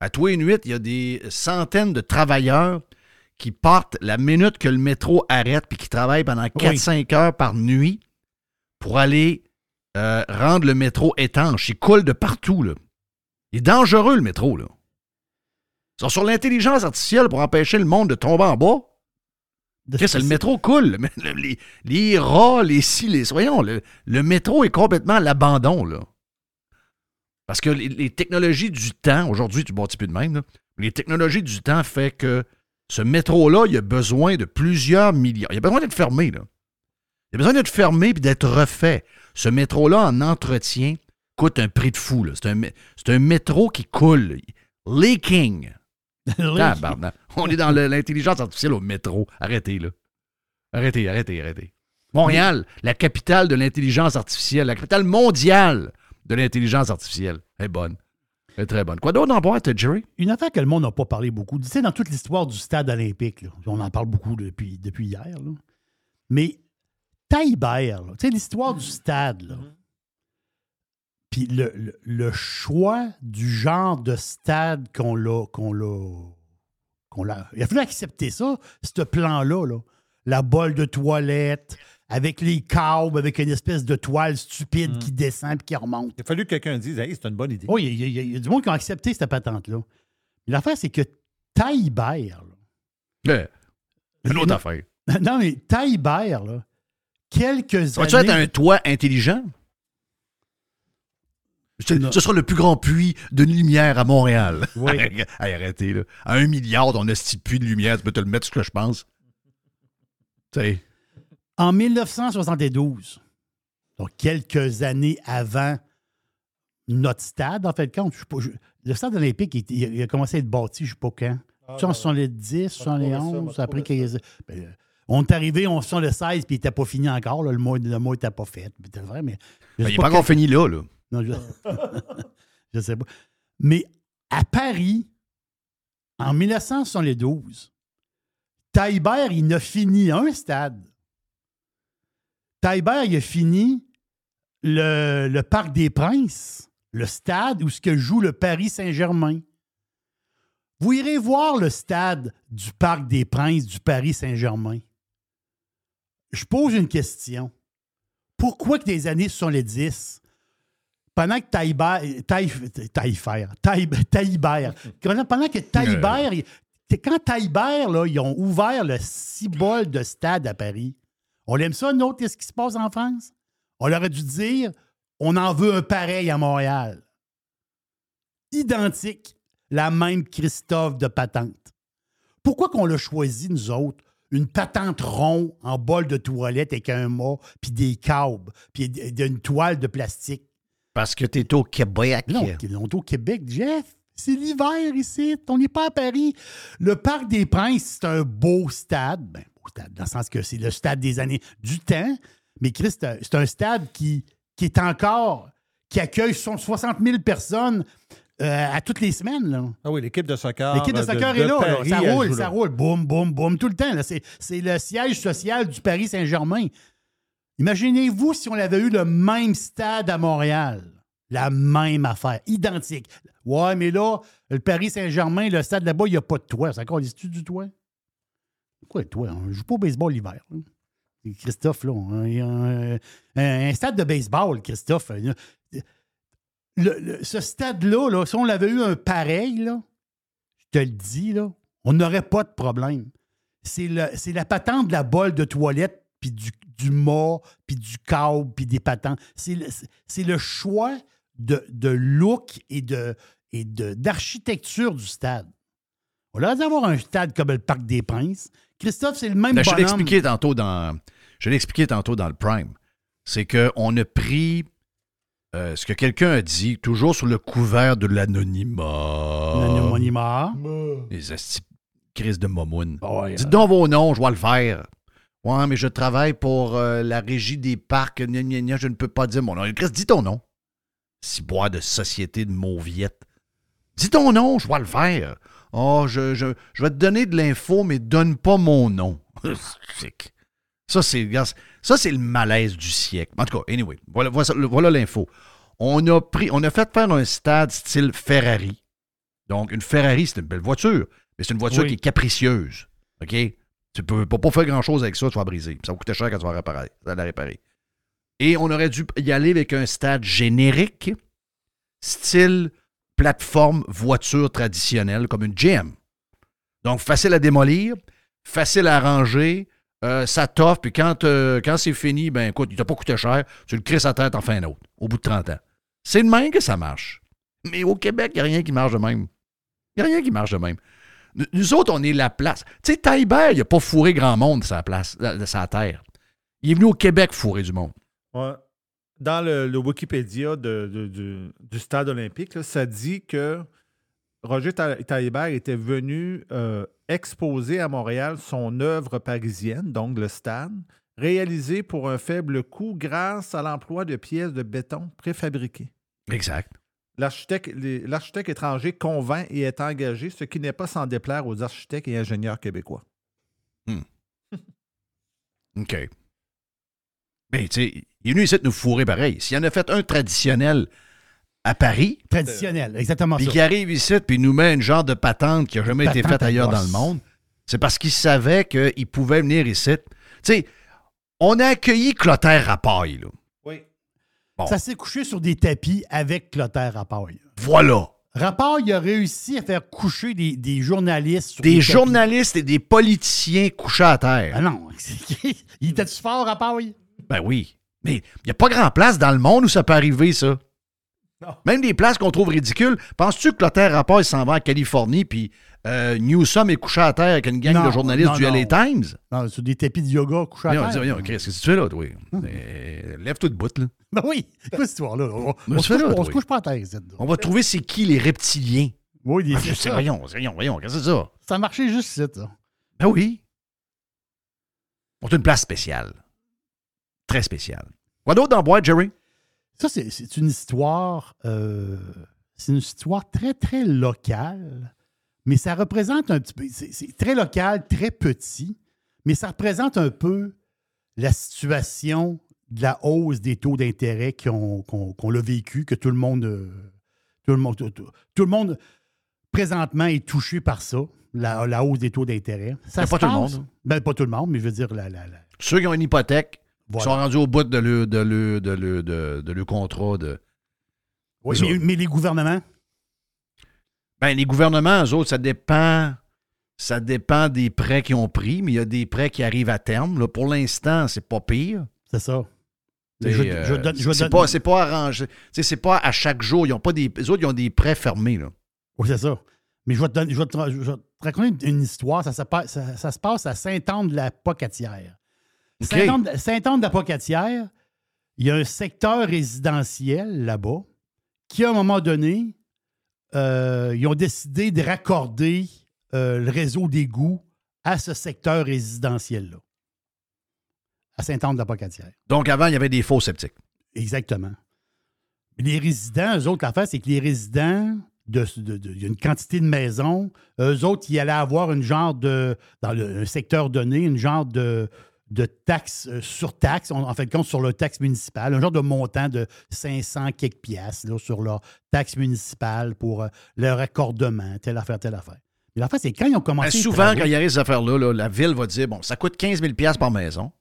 À tous les nuits, il y a des centaines de travailleurs qui partent la minute que le métro arrête puis qui travaillent pendant 4-5 heures par nuit pour aller euh, rendre le métro étanche. Il coule de partout. Là. Il est dangereux, le métro. Là. Ils sont sur l'intelligence artificielle pour empêcher le monde de tomber en bas. Chris, le métro coule. Le- le- Les, les rats, les ci, les. Voyons, le, le métro est complètement à l'abandon, là. Parce que les, les technologies du temps, aujourd'hui, tu bâtis plus de même, là, les technologies du temps fait que ce métro-là, il a besoin de plusieurs millions. Il a besoin d'être fermé, là. Il a besoin d'être fermé et d'être refait. Ce métro-là, en entretien, coûte un prix de fou. là. C'est un, métro qui coule. Leaking. Tabarnak. On est dans l'intelligence artificielle au métro. Arrêtez, là. Arrêtez, arrêtez, arrêtez. Montréal, la capitale de l'intelligence artificielle, la capitale mondiale de l'intelligence artificielle. Elle est bonne. Elle est très bonne. Quoi d'autre en boîte, Jerry? Une affaire que le monde n'a pas parlé beaucoup. Tu sais, dans toute l'histoire du stade olympique, là, on en parle beaucoup depuis, depuis hier, là. mais là, tu sais, l'histoire du stade, là, puis le, le- le choix du genre de stade qu'on l'a. qu'on l'a. qu'on l'a. Il a fallu accepter ça, ce plan-là. Là. La bolle de toilette, avec les câbles, avec une espèce de toile stupide qui descend et qui remonte. Il a fallu que quelqu'un dise Hey, c'est une bonne idée. Oui, il y, a- y y du monde qui a accepté cette patente-là. Mais l'affaire, c'est que là, Euh, une autre Non. affaire. non, mais Taillebert, là, quelques années... être un toit intelligent? Ce, sera le plus grand puits de lumière à Montréal. Oui. Arrêtez, là. À un milliard, on a ce petit puits de lumière. Tu peux te le mettre ce que je pense. Tu sais. En 1972, donc quelques années avant notre stade, en fait, je pas, je- le stade olympique, il, il a commencé à être bâti, je ne sais pas quand. Tu sais, en 70, 71, après qu'il- ben, on est arrivé en 76, puis il n'était pas fini encore. là, le mot le mot n'était pas fait. vrai, mais je Ben, sais il n'est pas quand- encore fini là, là. Non, je... je sais pas. Mais à Paris, en 1972, Taillebert, il n'a fini un stade. Taillebert, il a fini le, le Parc des Princes, le stade où ce que joue le Paris Saint-Germain. Vous irez voir le stade du Parc des Princes du Paris Saint-Germain. Je pose une question. Pourquoi que des années 70, pendant que Taïbert, Taï- Taïfer, Taï- Taïbert, pendant que Taïbert, c'est quand Taïbert, là, ils ont ouvert le cibole de stade à Paris, on aime ça, nous autres, qu'est-ce qui se passe en France? On leur a dû dire, on en veut un pareil à Montréal. Identique, la même Christophe de patente. Pourquoi qu'on l'a choisi, nous autres, une patente rond en bol de toilette avec un mât, puis des câbles, puis une toile de plastique? Parce que t'es au Québec. Non, on est au Québec, Jeff. C'est l'hiver ici. On n'est pas à Paris. Le Parc des Princes, c'est un beau stade. Ben, stade, dans le sens que c'est le stade des années du temps. Mais Christ, c'est un- stade qui, qui est encore, qui accueille son 60 000 personnes euh, à toutes les semaines. Là. Ah oui, l'équipe de soccer. L'équipe de euh, soccer est là, là. Paris, Ça roule, ça roule. Boum, boum, boum, tout le temps. C'est c'est le siège social du Paris Saint-Germain. Imaginez-vous si on avait eu le même stade à Montréal. La même affaire, identique. Ouais, mais là, le Paris Saint-Germain, le stade là-bas, il n'y a pas de toit. C'est encore du toit? Quoi le toit? On joue pas au baseball l'hiver. Christophe, là, un, stade de baseball, Christophe. Ce stade-là, là, si on l'avait eu un pareil, là, je te le dis, là, on n'aurait pas de problème. C'est la patente de la bolle de toilette, puis du, du mât, puis du câble, puis des patentes. C'est le, le choix de, de look et de et d'architecture du stade. On aurait dû avoir un stade comme le Parc des Princes. Christophe, c'est le même Ben, je l'ai expliqué tantôt dans. Je l'ai expliqué tantôt dans le Prime. C'est qu'on a pris euh, ce que quelqu'un a dit, toujours sur le couvert de l'anonymat. L'anonymat. Les crises de momoun. Ouais, Dites donc vos noms, je vais le faire. Ouais, mais je travaille pour euh, la régie des parcs. gna, gna, gna, je ne peux pas dire mon nom. Chris, dis ton nom. Si bois de société de mauviette. Dis ton nom, je vais le faire. Oh, je, je, je vais te donner de l'info, mais donne pas mon nom. Ça, c'est ça, c'est le malaise du siècle. En tout cas, anyway, voilà, voilà, voilà l'info. On a pris, on a fait faire un stade style Ferrari. Donc, une Ferrari, c'est une belle voiture, mais c'est une voiture Oui. qui est capricieuse. OK? Tu peux, peux pas faire grand-chose avec ça, tu vas briser. Ça va coûter cher quand tu vas réparer, la réparer. Et on aurait dû y aller avec un stade générique, style plateforme voiture traditionnelle, comme une GM. Donc, facile à démolir, facile à ranger, euh, ça t'offre, puis quand, euh, quand c'est fini, ben écoute, il t'a pas coûté cher, tu le crisses à tête en fin d'autre, au bout de 30 ans. C'est de même que ça marche. Mais au Québec, il n'y a rien qui marche de même. Il n'y a rien qui marche de même. Nous- autres, on est la place. Tu sais, Taillebert, il n'a pas fourré grand monde de sa place, de sa terre. Il est venu au Québec fourrer du monde. Dans le, le Wikipédia de- de- du, du stade olympique, là, ça dit que Roger Ta- Taillebert était venu euh, exposer à Montréal son œuvre parisienne, donc le stade, réalisée pour un faible coût grâce à l'emploi de pièces de béton préfabriquées. Exact. L'architecte étranger convainc et est engagé, ce qui n'est pas sans déplaire aux architectes et ingénieurs québécois. OK. Mais tu sais, il est venu ici de nous fourrer pareil. S'il en a fait un traditionnel à Paris, Traditionnel, exactement puis qui arrive ici puis nous met une genre de patente qui n'a jamais été faite ailleurs dans le monde, c'est parce qu'il savait qu'il pouvait venir ici. Tu sais, on a accueilli Clotaire Rapaille, là. Oui. Bon. Ça s'est couché sur des tapis avec Clotaire Rapaille. Voilà. Rapaille a réussi à faire coucher des, des journalistes sur Des tapis. journalistes et des politiciens couchés à terre. Ah non, il était-tu fort, Rapaille? Ben oui. Mais il n'y a pas grand place dans le monde où ça peut arriver, ça. Même des places qu'on trouve ridicules. Penses-tu que Clotaire Rapport s'en va en Californie puis euh, Newsom est couché à terre avec une gang Non, de journalistes non, du LA non. Times? Non, sur des tapis de yoga couchés à terre. Chris, qu'est-ce que tu fais là, toi? Euh, Lève-toi de bout, là. Ben oui, quoi cette histoire-là? On, se couche, là, on toi. se couche pas à terre, là. On va trouver c'est qui les reptiliens. Oui, des- Ah, ça. voyons, voyons, voyons, qu'est-ce que c'est ça? Ça a marché juste ici, ça. Ben oui. On a une place spéciale. Très spéciale. Quoi d'autre dans boîte, Jerry? Ça, c'est- une histoire. euh, c'est une histoire très, très locale, mais ça représente un petit peu. C'est très local, très petit, mais ça représente un peu la situation de la hausse des taux d'intérêt qu'on qu'on- l'a vécu, que tout le monde, euh, tout le monde, tout, tout- tout le monde présentement est touché par ça, la, la hausse des taux d'intérêt. Ça se pas tout le monde. Ben, pas tout le monde, mais je veux dire, la, la- la- Ceux qui ont une hypothèque, Voilà. sont rendus au bout de leur, de leur, de leur, de, de leur contrat. De... Oui, mais, les gouvernements, Ben, les gouvernements, eux autres, ça dépend. Ça dépend des prêts qu'ils ont pris, mais il y a des prêts qui arrivent à terme. Là, pour l'instant, c'est pas pire. c'est ça. Euh, c'est pas, pas arrangé. C'est pas à chaque jour. Ils ont pas des, les autres, ils ont des prêts fermés. Là. Oui, c'est ça. Mais je vais te, donner- je vais te, je vais te raconter une histoire. Ça, se passe- ça- ça se passe à Saint-Anne-de-la-Pocatière. OK. Saint-Anne- Saint-Anne-de-la-Pocatière, il y a un secteur résidentiel là-bas qui, à un moment donné, euh, ils ont décidé de raccorder euh, le réseau d'égouts à ce secteur résidentiel-là. À Saint-Anne-de-la-Pocatière. Donc, avant, il y avait des faux sceptiques. Exactement. Les résidents, eux autres, l'affaire, c'est que les résidents, de, de- de- il y a une quantité de maisons, eux autres, ils allaient avoir une genre de, dans le, un secteur donné, une genre de, de taxe euh, sur taxe, en, en fait compte sur leur taxe municipale, un genre de montant de 500 quelques piastres là, sur leur taxe municipale pour euh, leur accordement, telle affaire, telle affaire. Mais l'affaire, c'est quand ils ont commencé. Ben, souvent, travaux- quand il y a ces affaires-là, là, la ville va dire bon, ça coûte 15 000 par maison.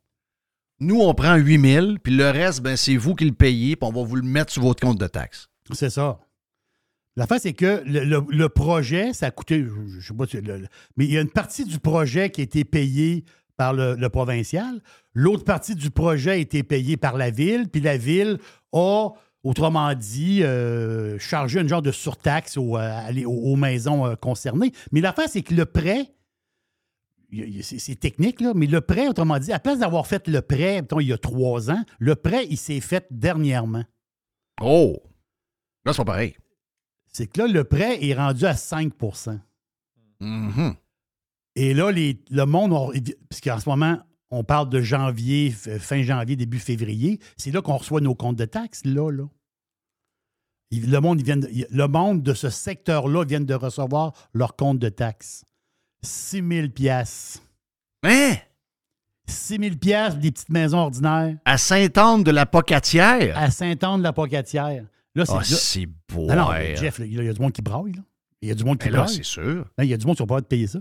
Nous, on prend 8 000 puis le reste, ben, c'est vous qui le payez, puis on va vous le mettre sur votre compte de taxes. C'est ça. L'affaire, c'est que le, le- le projet, ça a coûté, je, je sais pas, le- le- mais il y a une partie du projet qui a été payée par le, le provincial. L'autre partie du projet a été payée par la ville, puis la ville a, autrement dit, euh, chargé une genre de surtaxe aux, euh, aux- aux maisons euh, concernées. Mais l'affaire, c'est que le prêt, c'est technique, là, mais le prêt, autrement dit, à place d'avoir fait le prêt, mettons, il y a trois ans, le prêt, il s'est fait dernièrement. Oh! Là, c'est pas pareil. c'est que là, le prêt est rendu à 5 Mhm. Et là, les- le monde, on- puisqu'en ce moment, on parle de janvier, fin janvier, début février, c'est là qu'on reçoit nos comptes de taxes, là, là. Le monde, ils viennent le monde de ce secteur-là vient de recevoir leur compte de taxes. 6 000 piastres. Hein? 6 000 piastres, des petites maisons ordinaires À Sainte-Anne de la Pocatière? à Saint-Anne-de-la-Pocatière. Là, c'est... Ah, là- c'est beau. Ah non, mais Jeff, il y a du monde qui braille, là. Il y a du monde qui Ben là, braille. c'est sûr. Là, il y a du monde qui va pas de payer ça.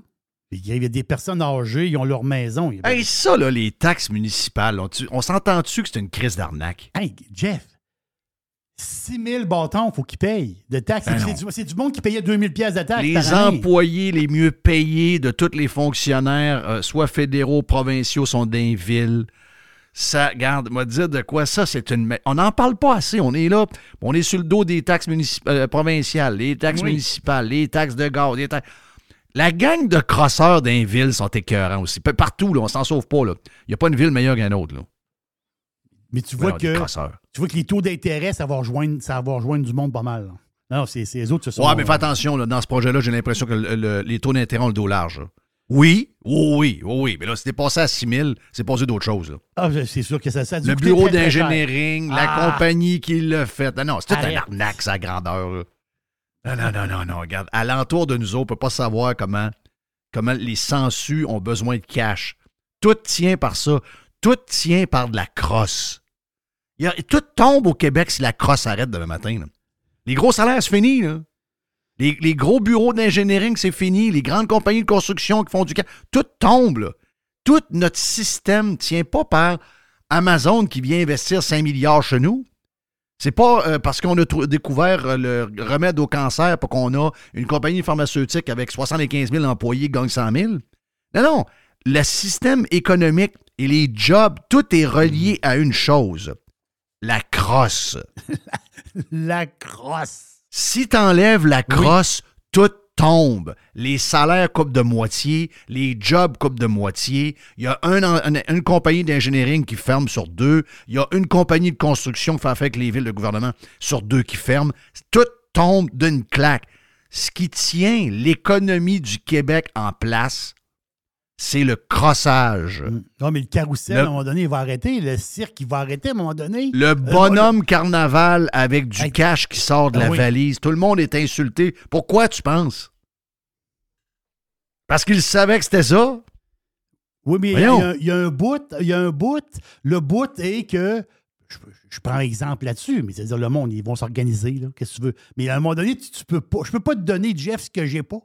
Il y a des personnes âgées, ils ont leur maison. Ils- Hey, ça, là, les taxes municipales, on, on s'entend-tu que c'est une crise d'arnaque? Hey, Jeff, 6 000 bâtons, il faut qu'ils payent de taxes. Ben c'est, du, monde qui payait 2 000 pièces de taxes. Les par année. employés les mieux payés de tous les fonctionnaires, euh, soit fédéraux, provinciaux, sont dans villes. Ça, regarde, moi dire de quoi ça, c'est une. On n'en parle pas assez. On est là, on est sur le dos des taxes municip- euh, provinciales, les taxes Oui. municipales, les taxes de gaz. les taxes- La gang de crosseurs d'un ville sont écœurants aussi. Partout, là, on s'en sauve pas. Il n'y a pas une ville meilleure qu'une autre. Là. Mais tu vois, Ouais, que, tu vois que les taux d'intérêt, ça va rejoindre, ça va rejoindre du monde pas mal. là. Non, c'est, les autres, ce sont. Ouais, mais fais attention, là, dans ce projet-là, j'ai l'impression que le- le- les taux d'intérêt ont le dos large. là. Oui, oui, oui, oui, oui. Mais là, si t'es passé à 6 000, c'est passé d'autres choses. là. Ah, c'est sûr que ça, ça a dû Le bureau d'ingénierie, la Ah. compagnie qui l'a fait. Non, non, c'est tout un Arrête. arnaque, sa grandeur. Non, non, non, non, non. Regarde, alentour de nous autres, on ne peut pas savoir comment, comment les sangsues ont besoin de cash. Tout tient par ça. Tout tient par de la crosse. Tout tombe au Québec si la crosse arrête demain matin. Les gros salaires, c'est fini. Les, gros bureaux d'ingénierie, c'est fini. Les grandes compagnies de construction qui font du cash. Tout tombe. Tout notre système ne tient pas par Amazon qui vient investir 5 milliards chez nous. C'est pas euh, parce qu'on a découvert euh, le remède au cancer pour qu'on a une compagnie pharmaceutique avec 75 000 employés qui gagne 100 000. Non, non. Le système économique et les jobs, tout est relié à une chose. La crosse. La crosse. Si t'enlèves la crosse, tout tombe. Les salaires coupent de moitié, les jobs coupent de moitié. Il y a une compagnie d'ingénierie qui ferme sur deux. Il y a une compagnie de construction qui fait avec les villes de gouvernement sur deux qui ferment. Tout tombe d'une claque. Ce qui tient l'économie du Québec en place, c'est le crossage. Non, mais le carrousel, Le- à un moment donné, il va arrêter. Le cirque, il va arrêter à un moment donné. Le bonhomme carnaval avec du Hey. cash qui sort de Ah la oui. valise. Tout le monde est insulté. Pourquoi tu penses? Parce qu'il savait que c'était ça? Oui, mais il y, a un- il y a un bout, il y a un bout. Le bout est que, je, je prends exemple là-dessus, mais c'est-à-dire le monde, ils vont s'organiser, qu'est-ce que tu veux? Mais à un moment donné, tu, tu peux pas, je peux pas te donner, Jeff, ce que j'ai pas.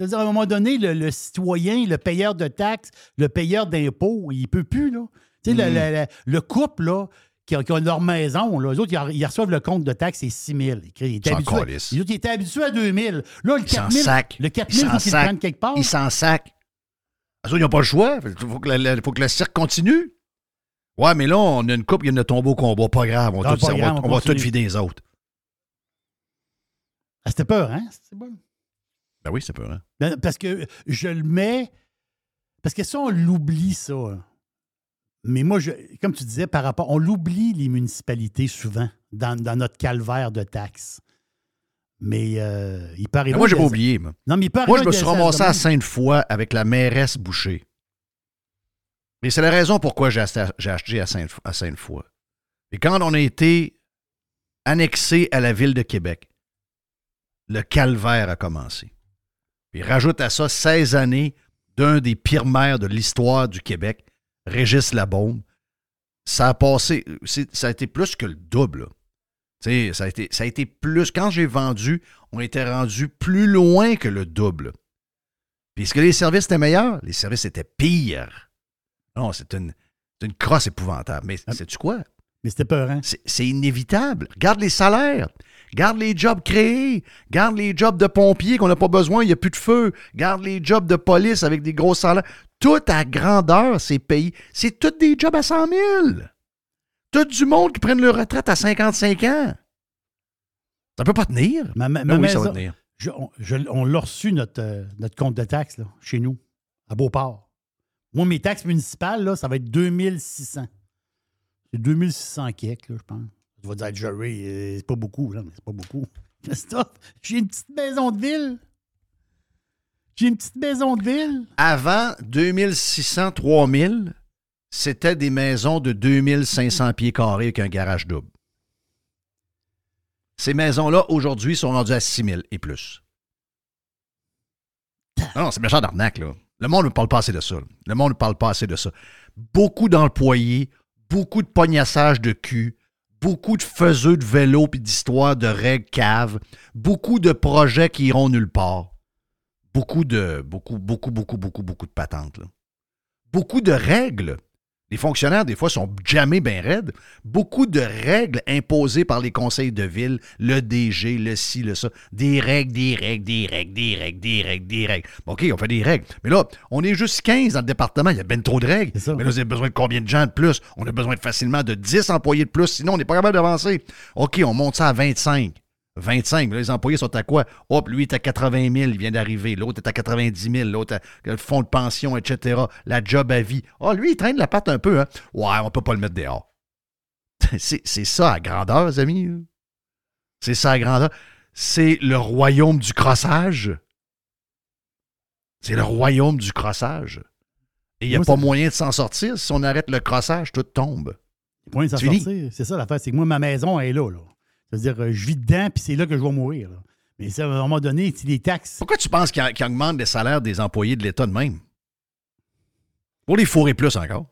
C'est-à-dire, à un moment donné, le, le citoyen, le payeur de taxes, le payeur d'impôts, il peut plus, là. Tu sais, le- Mhm. le, le- le couple, là, qui a, qui a leur maison, là, eux autres, ils, re- ils reçoivent le compte de taxes, c'est 6 000. Ils, ils étaient habitués, autres, ils étaient habitués à 2 000. Là, le Ils s'en 4 000, sacent. le 4 Ils 000, il faut qu'ils le sacent. prennent quelque part. Ils s'en sac. Il n'y a pas le choix. Il faut que, le, faut que le cirque continue. Ouais, mais là, on a une coupe, il y en a tombé au combat. Pas grave. On, va Ah, tout, pas on grave, va- on on va tout vider les autres. Ah, C'était peur, hein? C'était bon. Ben oui, c'est peur. Hein? Ben, parce que je le mets. Parce que ça, on l'oublie, ça. Mais moi, je, comme tu disais, par rapport. On l'oublie, les municipalités, souvent, dans, dans notre calvaire de taxes. Mais euh, il peut arriver. Mais moi, j'ai pas oublié. Moi, Non, mais il peut Moi, je me suis ramassé à. Sainte-Foy avec la mairesse Boucher. Mais c'est la raison pourquoi j'ai acheté, Sainte- à Sainte-Foy. Et quand on a été annexé à la ville de Québec, le calvaire a commencé. Puis rajoute à ça 16 années d'un des pires maires de l'histoire du Québec, Régis Labaume. Ça a passé, ça a été plus que le double. là. Tu sais, ça a, été, ça a été plus. Quand j'ai vendu, on était rendu plus loin que le double. Puis est-ce que les services étaient meilleurs? Les services étaient pires. Non, c'est une, une crosse épouvantable. Mais sais-tu quoi? Mais c'était peur, hein? C'est inévitable. Regarde les salaires. Garde les jobs créés. Garde les jobs de pompiers qu'on n'a pas besoin, il n'y a plus de feu. Garde les jobs de police avec des gros salaires. Tout à grandeur, ces pays. C'est tous des jobs à 100 000. Tout du monde qui prennent leur retraite à 55 ans. Ça peut pas tenir. Ma, ma- Ben ma oui, ça va tenir. je- on je- on l'a reçu, notre, euh, notre compte de taxes, là, chez nous, à Beauport. Moi, mes taxes municipales, là, ça va être 2600. C'est 2600 kek, je pense. Tu vas dire, Jerry, euh, c'est pas beaucoup, là, mais c'est pas beaucoup. Christophe, j'ai une petite maison de ville. J'ai une petite maison de ville. Avant 2600, 3000, c'était des maisons de 2500 pieds carrés avec un garage double. Ces maisons-là, aujourd'hui, sont rendues à 6000 et plus. Non, c'est méchant d'arnaque, là. Le monde ne parle pas assez de ça. Le monde ne parle pas assez de ça. Beaucoup d'employés, beaucoup de pognassages de cul, beaucoup de faiseux de vélo puis d'histoires de règles caves, beaucoup de projets qui iront nulle part. Beaucoup de. Beaucoup, beaucoup, beaucoup, beaucoup, beaucoup de patentes. Beaucoup de règles. Les fonctionnaires, des fois, sont jamais bien raides. Beaucoup de règles imposées par les conseils de ville, le DG, le ci, le ça. Des règles, des règles, des règles, des règles, des règles, des règles. Bon, OK, on fait des règles. Mais là, on est juste 15 dans le département. Il y a bien trop de règles. Mais là, vous avez besoin de combien de gens de plus? On a besoin de facilement de 10 employés de plus. Sinon, on n'est pas capable d'avancer. OK, on monte ça à 25. 25. Mais là, les employés sont à quoi? Hop, lui est à 80 000, il vient d'arriver. L'autre est à 90 000. L'autre a le fonds de pension, etc. La job à vie. Ah, lui, il traîne la patte un peu. Hein? Ouais, on peut pas le mettre dehors. C'est c'est ça à grandeur, les amis. C'est ça à grandeur. C'est le royaume du crossage. C'est le royaume du crossage. Et il n'y a Moi, pas moyen de s'en sortir. Si on arrête le crossage, tout tombe. Point de s'en sortir. C'est ça l'affaire, c'est que moi, ma maison, elle est là. là. C'est-à-dire, euh, je vis dedans, puis c'est là que je vais mourir. là. Mais ça, à un moment donné, si les taxes. Pourquoi tu penses qu'il qu'il augmente les salaires des employés de l'État de même? Pour les fourrer plus encore.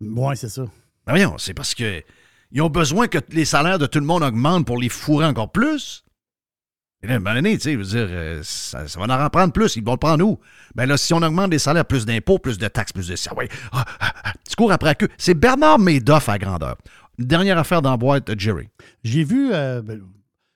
Ouais, c'est ça. Ben voyons, c'est parce que ils ont besoin que les salaires de tout le monde augmentent pour les fourrer encore plus. Et là, à un moment donné, tu sais, je veux dire, euh, ça, ça va en prendre plus. Ils vont le prendre où? Ben là, si on augmente les salaires, plus d'impôts, plus de taxes, plus de ouais. Ah, ah, ah, tu cours après la queue. C'est Bernard Madoff à grandeur. Dernière affaire dans la boîte, Jerry. J'ai vu. euh, ben,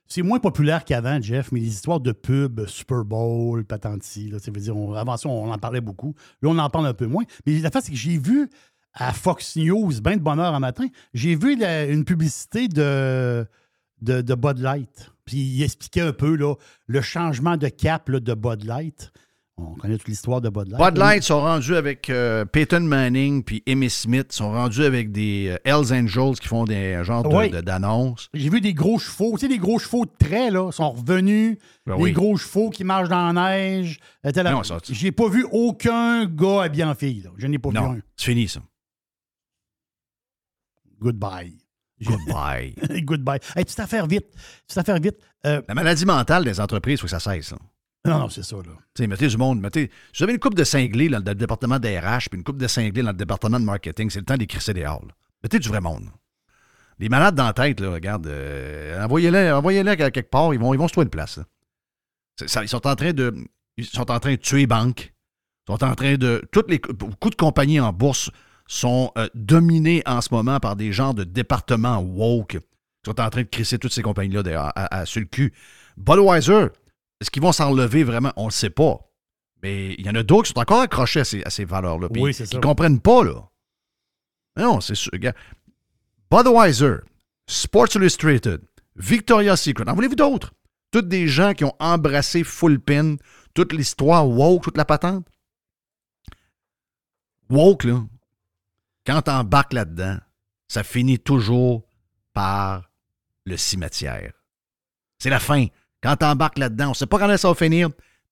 c'est moins populaire qu'avant, Jeff, mais les histoires de pub, Super Bowl, Patenti, ça veut dire, avant ça, on en parlait beaucoup. Là, on en parle un peu moins. Mais la face, c'est que j'ai vu à Fox News, ben de bonne heure un matin, j'ai vu une publicité de, de, Bud Light. Puis il expliquait un peu le changement de cap de Bud Light. On connaît toute l'histoire de Bud Light. Bud Light sont rendus avec euh, Peyton Manning puis Emmy Smith, sont rendus avec des euh, Hells Angels qui font des genres de- Oui. de- d'annonces. J'ai vu des gros chevaux, tu sais, des gros chevaux de trait, là, sont revenus. Ben les oui. gros chevaux qui marchent dans la neige. Euh, ça- J'ai pas vu aucun gars habillé en fille, là. Je n'ai pas Non, vu un. c'est fini ça. Goodbye. Goodbye. Goodbye. Hey, petite affaire vite. Petite affaire vite. Euh, La maladie mentale des entreprises, il faut que ça cesse. là. Non, non, c'est ça, là. T'sais, mettez du monde, mettez. Avez une coupe de cinglés dans le département d'ARH, puis une coupe de cinglés dans le département de marketing, c'est le temps d'écrire des halls. Mettez du vrai monde. Les malades dans la tête, là, regarde, euh, envoyez-les envoyez quelque part, ils vont, ils vont se trouver une place. ça- ils sont en train de. Ils sont en train de tuer banque. Ils sont en train de. Toutes les. Beaucoup de compagnies en bourse sont euh, dominées en ce moment par des gens de départements woke. Ils sont en train de crisser toutes ces compagnies-là à- à- sur le cul. Budweiser, est-ce qu'ils vont s'en relever vraiment? On ne le sait pas. Mais il y en a d'autres qui sont encore accrochés à ces, ces valeurs-là. Oui, c'est qui ça. ne comprennent pas, là. Mais non, c'est sûr. Regarde. Budweiser, Sports Illustrated, Victoria's Secret. En voulez-vous d'autres? Toutes des gens qui ont embrassé full pin, toute l'histoire woke, toute la patente? Woke, là, quand t'embarques là-dedans, ça finit toujours par le cimetière. C'est la fin. Quand t'embarques là-dedans, on ne sait pas quand ça va finir,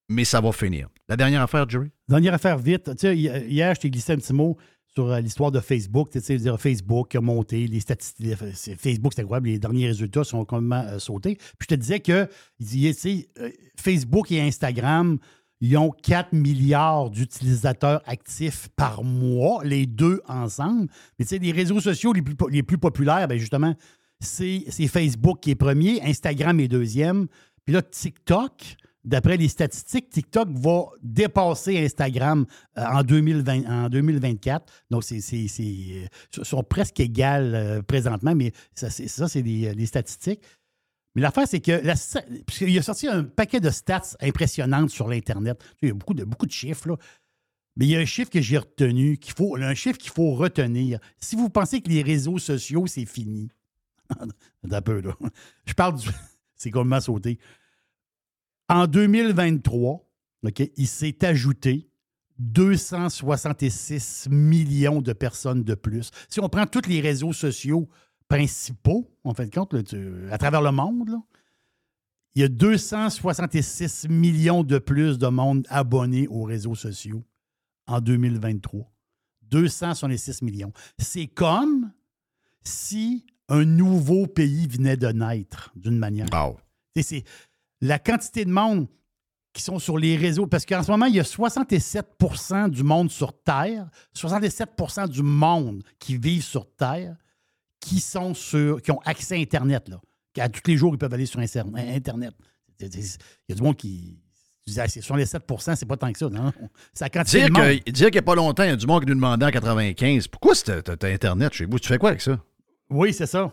mais ça va finir. La dernière affaire, Jerry? Dernière affaire vite. Hier, je t'ai glissé un petit mot sur euh, l'histoire de Facebook. Tu dire Facebook qui a monté, les statistiques. c'est- Facebook, c'est incroyable, les derniers résultats sont complètement euh, sautés. Puis je te disais que euh, Facebook et Instagram, ils ont 4 milliards d'utilisateurs actifs par mois, les deux ensemble. Mais tu sais, les réseaux sociaux les plus, les plus populaires, ben justement, c'est Facebook qui est premier, Instagram est deuxième. Puis là, TikTok, d'après les statistiques, TikTok va dépasser Instagram euh, en, 2020, en 2024. Donc, c'est, euh, sont presque égales euh, présentement, mais ça, c'est, ça, c'est les statistiques. Mais l'affaire, c'est que la, a sorti un paquet de stats impressionnantes sur l'Internet. Il y a beaucoup de, beaucoup de chiffres, là. Mais il y a un chiffre que j'ai retenu, qu'il faut, un chiffre qu'il faut retenir. Si vous pensez que les réseaux sociaux, c'est fini, un peu, là. Je parle du. C'est complètement sauté. En 2023, OK, il s'est ajouté 266 millions de personnes de plus. Si on prend tous les réseaux sociaux principaux, en fait compte, là, tu- à travers le monde, il y a 266 millions de plus de monde abonnés aux réseaux sociaux en 2023. 266 millions. C'est comme si un nouveau pays venait de naître, d'une manière. Wow. Tu C'est la quantité de monde qui sont sur les réseaux. Parce qu'en ce moment, il y a 67% du monde sur Terre, 67% du monde qui vivent sur Terre, qui sont sur, qui ont accès à Internet. Là. À tous les jours, ils peuvent aller sur Inter- Internet. Il y a du monde qui. tu ah, c'est 67% c'est pas tant que ça. Non? Quantité Dire qu'il n'y a pas longtemps, il y a du monde qui nous demandait en 95 pourquoi c'est- t'as t'as Internet chez vous? Tu fais quoi avec ça? Oui, c'est ça.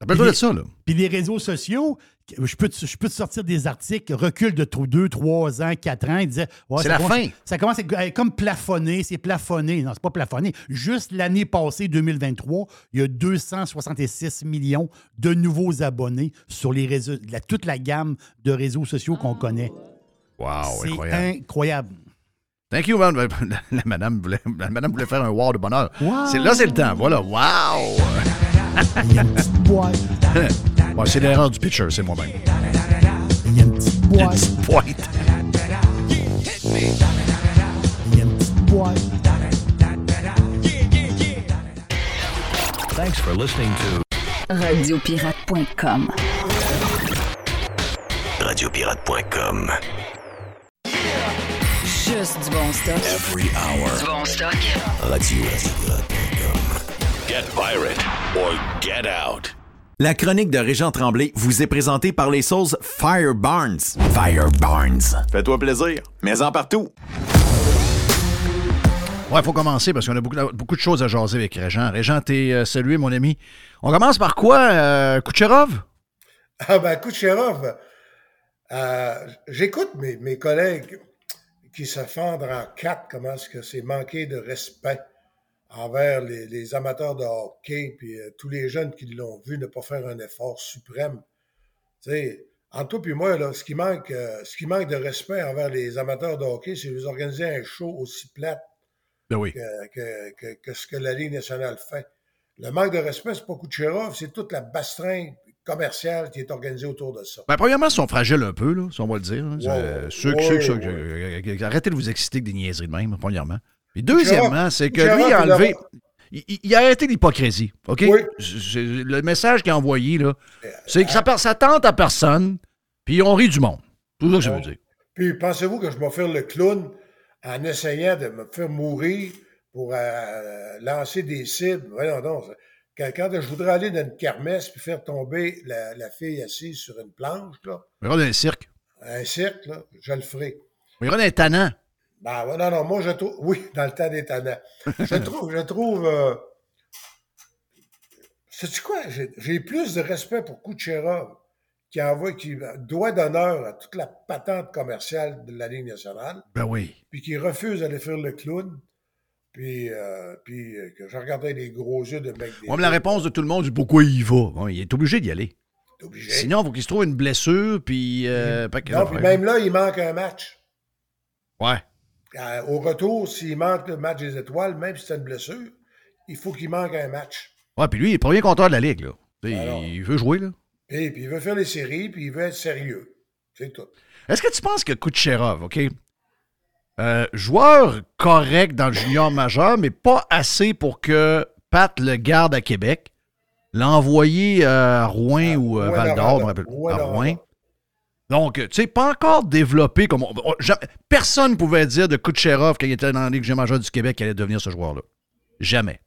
Rappelle-toi Puis de ça, là. Puis les réseaux sociaux, je peux, te, je peux te sortir des articles, recul de 2, 3 ans, 4 ans. Ils disaient. ouais, C'est ça la commence- fin. Ça commence à être comme plafonné, c'est plafonné. Non, c'est pas plafonné. Juste l'année passée, 2023, il y a 266 millions de nouveaux abonnés sur les réseaux, la- toute la gamme de réseaux sociaux qu'on connaît. Wow, c'est incroyable. incroyable. Thank you, man. La, madame voulait, la madame voulait faire un wow de bonheur. Wow. C'est, là, c'est le temps. Voilà. Wow! Il y a une petite boîte. Bon, c'est l'erreur du pitcher, c'est moi-même. Il y a une petite Une boîte. petite boîte. Il y a une petite boîte. Thanks for listening to Radiopirate.com. Radiopirate.com. Juste du bon stock. Every hour. Du bon stock. Radiopirate.com. Get pirate or get out. La chronique de Régent Tremblay vous est présentée par les sauces Fire Barnes. Fire Barnes. Fais-toi plaisir, mais en partout. Ouais, il faut commencer parce qu'on a beaucoup, beaucoup de choses à jaser avec Régent. Régent, t'es euh, salué, mon ami. On commence par quoi? Euh, Kucherov? Ah ben, Kucherov, euh, j'écoute mes, mes collègues qui se fendent en quatre, comment est-ce que c'est manquer de respect envers les, les amateurs de hockey, puis euh, tous les jeunes qui l'ont vu ne pas faire un effort suprême. Tu sais, entre toi et moi, là, ce, qui manque, euh, ce qui manque de respect envers les amateurs de hockey, c'est de vous organiser un show aussi plate Ben oui. que, que- que- que ce que la Ligue nationale fait. Le manque de respect, c'est pas Kucherov, c'est toute la bastringue commerciale qui est organisée autour de ça. Ben, premièrement, ils sont fragiles un peu, là, si on va le dire. hein. Euh, ceux, euh, euh, arrêtez de vous exciter avec des niaiseries de même, premièrement. Et deuxièmement, c'est que Gérard, lui, il a enlevé. Il, a arrêté l'hypocrisie, OK? Oui. Le message qu'il a envoyé, là, c'est que ça, per- ça tente à personne, puis on rit du monde. Tout ça que ça veut dire. Puis pensez-vous que je vais faire le clown en essayant de me faire mourir pour euh, lancer des cibles? Voyons donc. Quand, je voudrais aller dans une kermesse puis faire tomber la, la fille assise sur une planche, là, ira dans un cirque. un cirque, là, je le ferai. Ira dans un tannant. Ben, non, non, moi, je trouve. Oui, dans le temps des tannants. Je trouve. Je trouve euh, Sais-tu quoi? J'ai- J'ai plus de respect pour Kucherov, qui envoie, qui doit d'honneur à toute la patente commerciale de la Ligue nationale, Ben oui. puis qui refuse d'aller faire le clown, puis, euh, puis euh, que je regardais les gros yeux de mec me la réponse de tout le monde, c'est pourquoi il y va? Bon, il est obligé d'y aller. Obligé. Sinon, il faut qu'il se trouve une blessure, puis. euh, que- Non, puis même là, il manque un match. Ouais. Euh, au retour, s'il manque le match des étoiles, même si c'est une blessure, il faut qu'il manque un match. Ouais, puis lui, il est premier compteur de la Ligue, là. Alors. il veut jouer, là. Et puis il veut faire les séries, puis il veut être sérieux. C'est tout. Est-ce que tu penses que Kucherov, OK? Euh, joueur correct dans le junior majeur, mais pas assez pour que Pat le garde à Québec, l'envoyer euh, à Rouen ou euh, Rouen, Val d'Or, à. Rouen. Donc, tu sais, pas encore développé comme. on- on- jamais- personne ne pouvait dire de Kucherov quand il était dans la Ligue junior majeure du Québec qu'il allait devenir ce joueur-là. Jamais.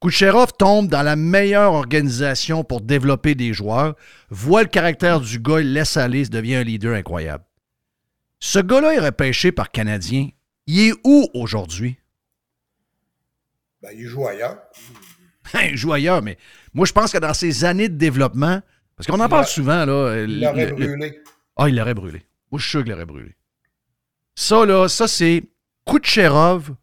Kucherov tombe dans la meilleure organisation pour développer des joueurs, voit le caractère du gars, il laisse aller, devient un leader incroyable. Ce gars-là est repêché par Canadien. Il est où aujourd'hui? Ben, il joue ailleurs. il joue ailleurs, mais moi, je pense que dans ses années de développement, parce qu'on en parle souvent, là. Il l'aurait le- brûlé. Ah, il l'aurait brûlé. Moi, je suis sûr qu'il l'aurait brûlé. Ça, là, ça, c'est Kucherov.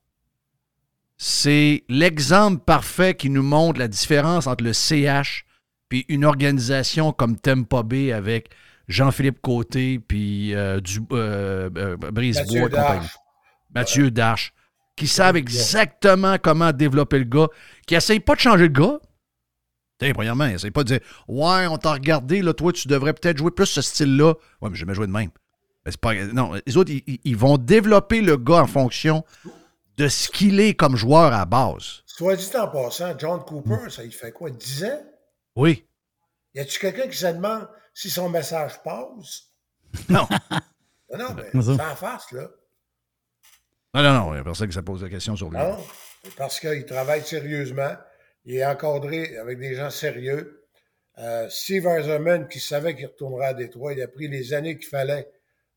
C'est l'exemple parfait qui nous montre la différence entre le CH puis une organisation comme Tempa Bay avec Jean-Philippe Côté puis euh, du, euh, euh, Brisebois et compagnie. Mathieu Dash. Qui savent exactement comment développer le gars, qui n'essayent pas de changer le gars. T'sais, premièrement, ils n'essayent pas de dire Ouais, on t'a regardé, là, toi, tu devrais peut-être jouer plus ce style-là. Ouais, mais j'ai jamais joué de même. Mais c'est pas, non, les autres, ils, ils vont développer le gars en fonction de ce qu'il est comme joueur à base. Soit dit en passant, John Cooper, ça il fait quoi, 10 ans? Oui. Y a-tu quelqu'un qui se demande si son message passe? Non. Non, non, mais en face, là. Non, non, non, il n'y a personne qui se pose la question sur lui. Non, parce qu'il travaille sérieusement. Il est encadré avec des gens sérieux. Euh, Steve Eiserman, qui savait qu'il retournerait à Détroit, il a pris les années qu'il fallait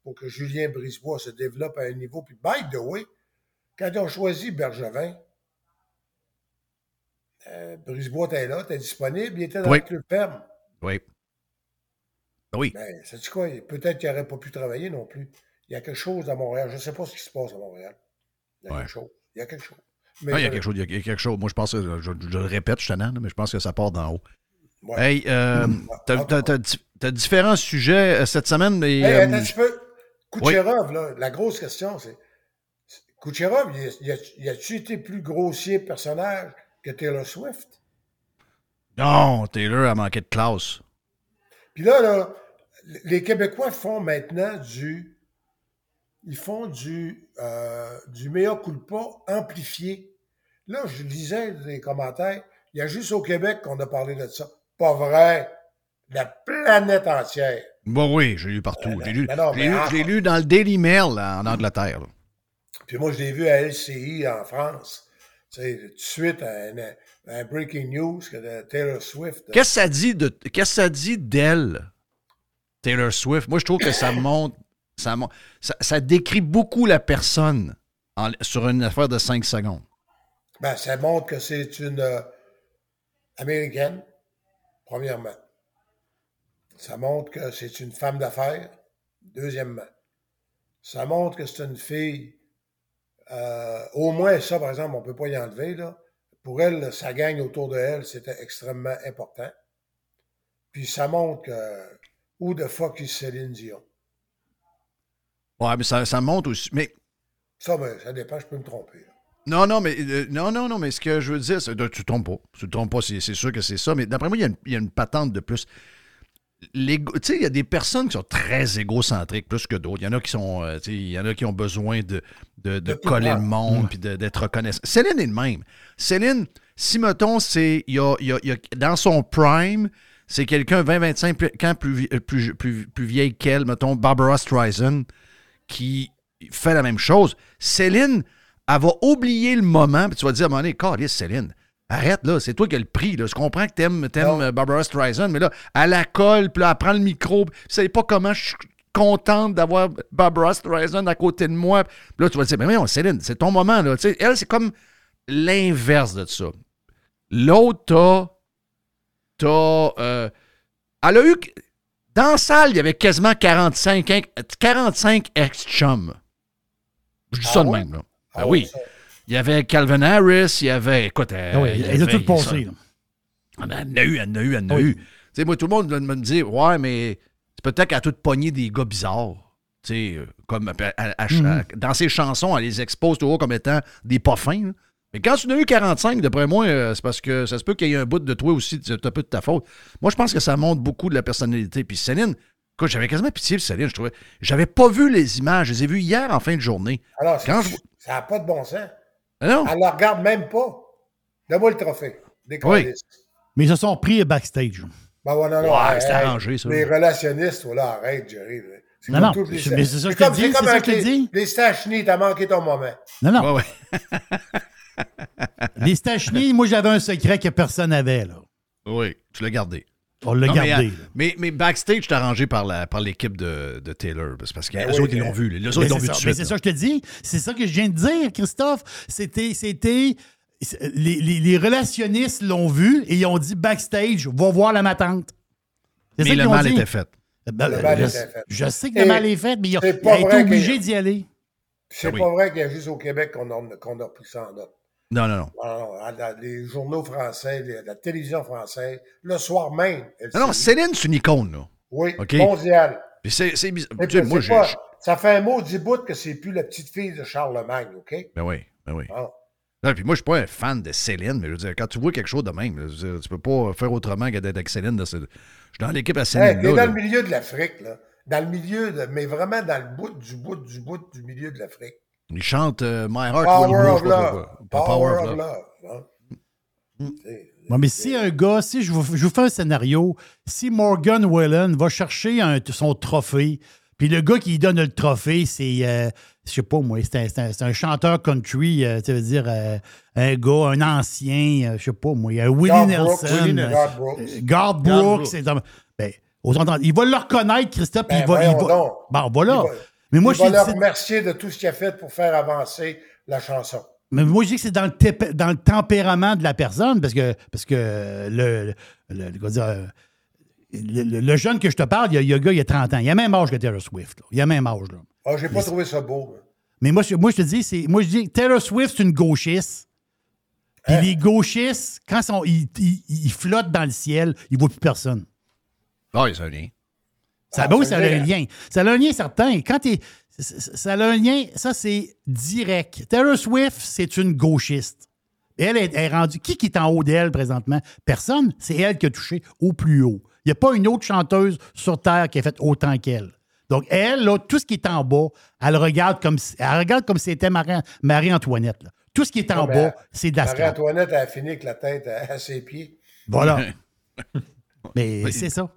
pour que Julien Brisebois se développe à un niveau. Puis, by the way, quand ils ont choisi Bergevin, euh, Brisebois était là, était disponible, il était dans Oui. le club ferme. Oui. Ben oui. Ben, sais-tu quoi? Peut-être qu'il n'aurait pas pu travailler non plus. Il y a quelque chose à Montréal. Je ne sais pas ce qui se passe à Montréal. Il y a Ouais. quelque chose. Il y a quelque chose. Ah, il y a je- quelque chose, il y a quelque chose. Moi, je pense que, je, je le répète, je là, mais je pense que ça part d'en haut. Ouais. Hey, euh, t'as, t'as- t'as di- t'as différents sujets euh, cette semaine, mais. Hey, euh, attends un petit peu. Kucherov, là, la grosse question, c'est. Kucherov, il a-tu été plus grossier personnage que Taylor Swift? Non, Taylor a manqué de classe. Puis là, là, les Québécois font maintenant du. Ils font du, euh, du meilleur culpa amplifié. Là, je lisais des commentaires. Il y a juste au Québec qu'on a parlé de ça. Pas vrai. La planète entière. Bon, oui, j'ai lu partout. J'ai lu, ben non, lu- en- j'ai lu dans le Daily Mail là, en Angleterre. là. Puis moi, je l'ai vu à LCI en France. Tu sais, tout de suite, un, un breaking news que de Taylor Swift. Qu'est-ce que ça dit de qu'est-ce que ça dit d'elle, Taylor Swift? Moi, je trouve que ça montre. Ça, ça, ça décrit beaucoup la personne sur une affaire de 5 secondes. Ben, ça montre que c'est une euh, Américaine, premièrement. Ça montre que c'est une femme d'affaires, deuxièmement. Ça montre que c'est une fille. euh, au moins, ça, par exemple, on ne peut pas y enlever. Pour elle, sa gang autour de elle, c'était extrêmement important. Puis ça montre que. Où the fuck is Céline Dion? Ouais, mais ça, ça montre aussi. Mais Ça, ben, ça dépend, je peux me tromper. là. Non, non, mais euh, non, non, non, mais ce que je veux dire, c'est tu te trompes pas. Tu te trompes pas, c'est sûr que c'est ça. Mais d'après moi, il y, a une, il y a une patente de plus. Tu sais, il y a des personnes qui sont très égocentriques plus que d'autres. Il y en a qui sont. euh, il y en a qui ont besoin de, de, de coller le monde puis de- d'être reconnaissant. Céline est le même. Céline, si mettons, c'est. il y a- y a- y a- dans son prime, c'est quelqu'un 20-25 plus- ans plus, vi- euh, plus, plus, plus vieille qu'elle, mettons, Barbara Streisand, qui fait la même chose. Céline, elle va oublier le moment, puis tu vas dire à un moment donné, Calisse, Céline, arrête là, c'est toi qui as le prix. Là. Je comprends que t'aimes, t'aimes euh, Barbara Streisand, mais là, elle la colle, puis là, elle prend le micro, puis tu sais pas comment je suis contente d'avoir Barbara Streisand à côté de moi. Puis là, tu vas dire, mais voyons, Céline, c'est ton moment. Là. Tu sais, elle, c'est comme l'inverse de ça. L'autre, t'as. T'as. euh, elle a eu. Dans la salle, il y avait quasiment 45, in- 45 ex-chums. Je dis Ah ça de même, là. Ah Ben oui. ça. Il y avait Calvin Harris, il y avait. Écoute, Ah oui, il y elle a tout passé. là. Ah, ben, elle en a eu, elle en a eu, elle en a Oui. eu. Tu sais, moi, tout le monde va me dire, ouais, mais c'est peut-être qu'elle a tout pogné des gars bizarres. Tu sais, euh, comme à- à- à- Mhm. dans ses chansons, elle les expose toujours comme étant des pas fins. là. Mais quand tu en as eu 45, d'après moi, euh, c'est parce que ça se peut qu'il y ait un bout de toi aussi, c'est un peu de ta faute. Moi, je pense que ça montre beaucoup de la personnalité. Puis Céline, écoute, j'avais quasiment pitié de Céline, je trouvais. J'avais pas vu les images, je les ai vues hier en fin de journée. Alors, Quand c'est- je- ça n'a pas de bon sens. Ah non? Elle ne la regarde même pas. Donne-moi le trophée. Des Oui. Mais ils se sont pris backstage. Ben ouais, non, non, Ouais, hey, c'est arrangé, ça. Les relationnistes, voilà, arrête, Jerry. là. C'est Non, comme non, les- c'est- mais c'est ça que je te comme- dis, c'est comme que les- dis. Les Stachny, t'as manqué ton moment. Non, non. Ouais, ouais. Les Stachny, moi, j'avais un secret que personne n'avait. là. Oui, tu l'as gardé. On l'a gardé. mais, là. mais, mais backstage, arrangé par la- par l'équipe de, de Taylor. Parce que les oui, autres, ils l'ont vu. Les autres, ils l'ont c'est vu ça, tout de mais suite. c'est ça que je te dis. C'est ça que je viens de dire, Christophe. C'était. c'était les, les- les relationnistes l'ont vu et ils ont dit backstage, va voir la matante. C'est Mais ça le mal dit. était fait. Ben, Le mal je, était fait. je sais que Et le mal est fait, mais pas ont été que- d'y aller. C'est Ah oui. pas vrai qu'il y a juste au Québec qu'on a, qu'on a pris ça en note. Non, non, non. Non, non, à la- les journaux français, les- la télévision française, le soir même. elle Non, non, Céline, c'est une icône, là. Oui, OK. mondial. Puis c'est c'est bizarre. Moi, pas- ça fait un mot du bout que c'est plus la petite fille de Charlemagne, OK? Ben oui, ben oui. Ah. Non, puis moi, je suis pas un fan de Céline, mais je veux dire, quand tu vois quelque chose de même, là, dire, tu peux pas faire autrement que d'être avec Céline. là, Je suis dans l'équipe à Hey, Céline. là, dans le milieu de l'Afrique, là. Dans le milieu, de, mais vraiment dans le bout du bout du bout du milieu de l'Afrique. Il chante euh, My Heart Will Power Move. of je love. Power of love. hein. Mm. Mais si un gars, si je vous, je vous fais un scénario, si Morgan Wallen va chercher un- son trophée, puis le gars qui lui donne le trophée, c'est, euh, je sais pas moi, c'est un, c'est un- chanteur country, euh, ça veut dire euh, un gars, un ancien, euh, je sais pas moi, un Willie Garth Nelson. Brooks, Willie euh, Garth Brooks. Garth Brooks. ben, il va le reconnaître, Christophe, puis Ben, il va. il voyons va- donc. bon, voilà. Il va- mais moi, il je va dis- le remercier de tout ce qu'il a fait pour faire avancer la chanson. mais moi, je dis que c'est dans dans le tempérament de la personne, parce que, parce que le, le, le- comment dire, le- le- le jeune que je te parle, il y a, il y a un gars, il a 30 ans. Il a le même âge que Taylor Swift. là. Il a le même âge. Là. Ah, j'ai pas trouvé ça beau. Mais moi, je, moi, je te dis, c'est, moi, je dis, Taylor Swift, c'est une gauchiste. Puis Hein? les gauchistes, quand ils, sont- ils, ils- ils flottent dans le ciel, ils ne voient plus personne. Ah, il y a un lien. Ça, Ah, ben oui, ça a un lien. Ça a un lien certain. Quand t'es- ça- a un lien, ça, c'est direct. Taylor Swift, c'est une gauchiste. Elle est, est rendue. Qui, qui est en haut d'elle présentement? Personne. C'est elle qui a touché au plus haut. Il n'y a pas une autre chanteuse sur Terre qui a fait autant qu'elle. Donc, elle, là, tout ce qui est en bas, elle regarde comme si, elle regarde comme si c'était Marie- Marie-Antoinette. là. Tout ce qui est en bas, c'est de la. Marie-Antoinette a fini avec la tête à, à ses pieds. Voilà. Mais c'est ça.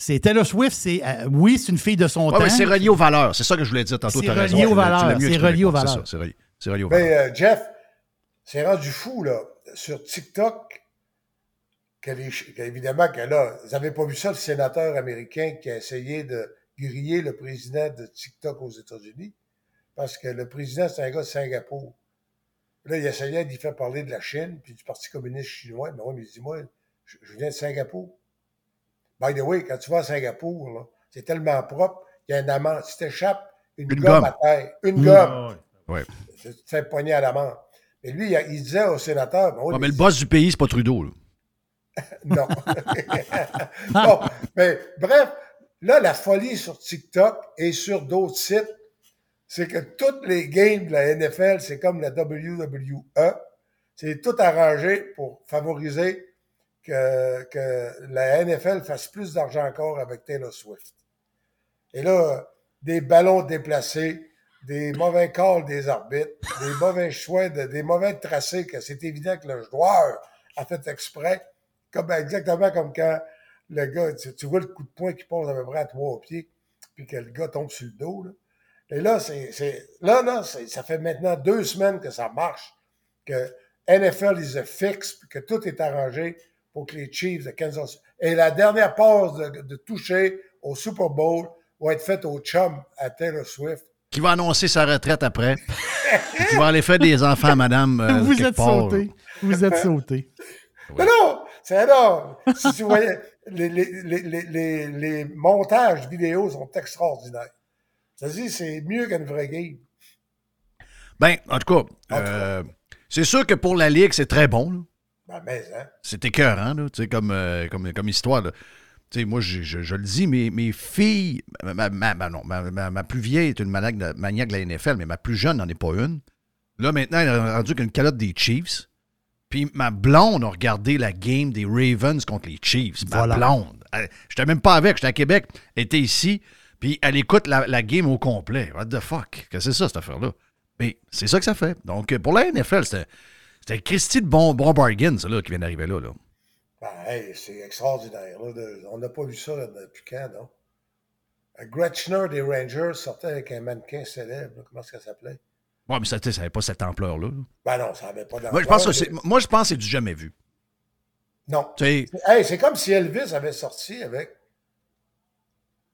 C'est Taylor Swift, c'est euh, oui, c'est une fille de son Ouais, temps. c'est relié aux valeurs. C'est ça que je voulais dire tantôt. C'est relié aux valeurs. C'est relié aux valeurs. C'est relié, c'est relié aux valeurs. Mais euh, Jeff, c'est rendu fou, là, sur TikTok, ch- que, évidemment que là, vous n'avez pas vu ça, le sénateur américain qui a essayé de griller le président de TikTok aux États-Unis, parce que le président, c'est un gars de Singapour. Là, il essayait d'y faire parler de la Chine, puis du Parti communiste chinois. Mais oui, mais il dit, moi, je, je viens de Singapour. By the way, quand tu vas à Singapour, là, c'est tellement propre qu'il y a une amende. Si t'échappes une, Une gomme, gomme. à terre, une Mm. gomme, Ah tu te fais pogner à l'amende. Mais lui, il, il disait au sénateur, ben oui, Ouais, mais le boss du pays, c'est pas Trudeau. là. non. bon, mais bref, là, la folie sur TikTok et sur d'autres sites, c'est que toutes les games de la NFL, c'est comme la WWE, c'est tout arrangé pour favoriser que, la NFL fasse plus d'argent encore avec Taylor Swift. Et là, des ballons déplacés, des mauvais calls des arbitres, des mauvais choix, de- des mauvais tracés, que c'est évident que le joueur a fait exprès, comme, exactement comme quand le gars, tu, vois le coup de poing qui passe à peu près à trois pieds, puis que le gars tombe sur le dos. Et là, c'est, là, là, ça fait maintenant deux semaines que ça marche, que NFL is a fix, puis que tout est arrangé pour que les Chiefs de Kansas Et la dernière passe de, de toucher au Super Bowl va être faite au chum à Taylor Swift. Qui va annoncer sa retraite après. qui va aller faire des enfants à madame. euh, Vous êtes part. sauté. Vous êtes sauté. Mais non, c'est énorme. Si tu voyais, les, les, les, les, les, les montages vidéo sont extraordinaires. Ça dit, c'est mieux qu'une vraie game. Ben, en tout cas, euh, c'est sûr que pour la Ligue, c'est très bon. là. Ben, mais, hein. C'est écœurant, là, tu sais, comme, euh, comme, comme histoire. là. Tu sais, moi, je, je- je le dis, mes, mes filles, ma, ma- ma- ma- non, ma, ma- ma plus vieille est une maniaque de, maniaque de la NFL, mais ma plus jeune n'en est pas une. Là, maintenant, elle est rendue qu'une calotte des Chiefs. Puis ma blonde a regardé la game des Ravens contre les Chiefs. Ma Voilà. blonde. J'étais même pas avec, j'étais à Québec. Elle était ici, puis elle écoute la, la game au complet. What the fuck? Qu'est-ce que c'est ça, cette affaire-là? Mais c'est ça que ça fait. Donc, pour la NFL, c'était c'était Christy de bon, bon bargain, ça, là, qui vient d'arriver là. là. Ben, hey, c'est extraordinaire. là, de- on n'a pas vu ça là, depuis quand, non? Euh, Gretschner des Rangers sortait avec un mannequin célèbre. Comment est-ce qu'elle s'appelait? Ouais, mais ça, n'avait pas cette ampleur-là. là. Ben non, ça n'avait pas d'ampleur. Moi, je pense que mais- c'est, moi, je pense que c'est du jamais vu. Non. Sais, Hey, c'est comme si Elvis avait sorti avec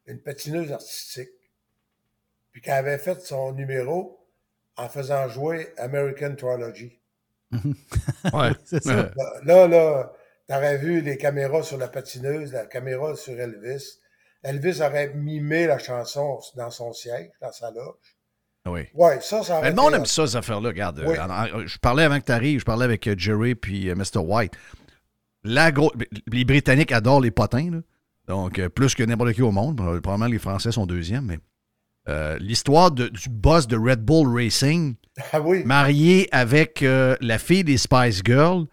une patineuse artistique, puis qu'elle avait fait son numéro en faisant jouer American Trilogy. Ouais. C'est ça. Là, là, t'aurais vu les caméras sur la patineuse, la caméra sur Elvis. Elvis aurait mimé la chanson dans son siège, dans sa loge. Oui. Ouais, ça, ça aurait Mais le monde aime ça, cette affaire-là. Regarde, euh, Oui. je parlais avant que tu arrives, je parlais avec euh, Jerry puis euh, Mr. White. La gros- les Britanniques adorent les potins, là. donc euh, plus que n'importe qui au monde. Probablement les Français sont deuxièmes, mais euh, l'histoire de- du boss de Red Bull Racing, Ah oui. marié avec euh, la fille des Spice Girls,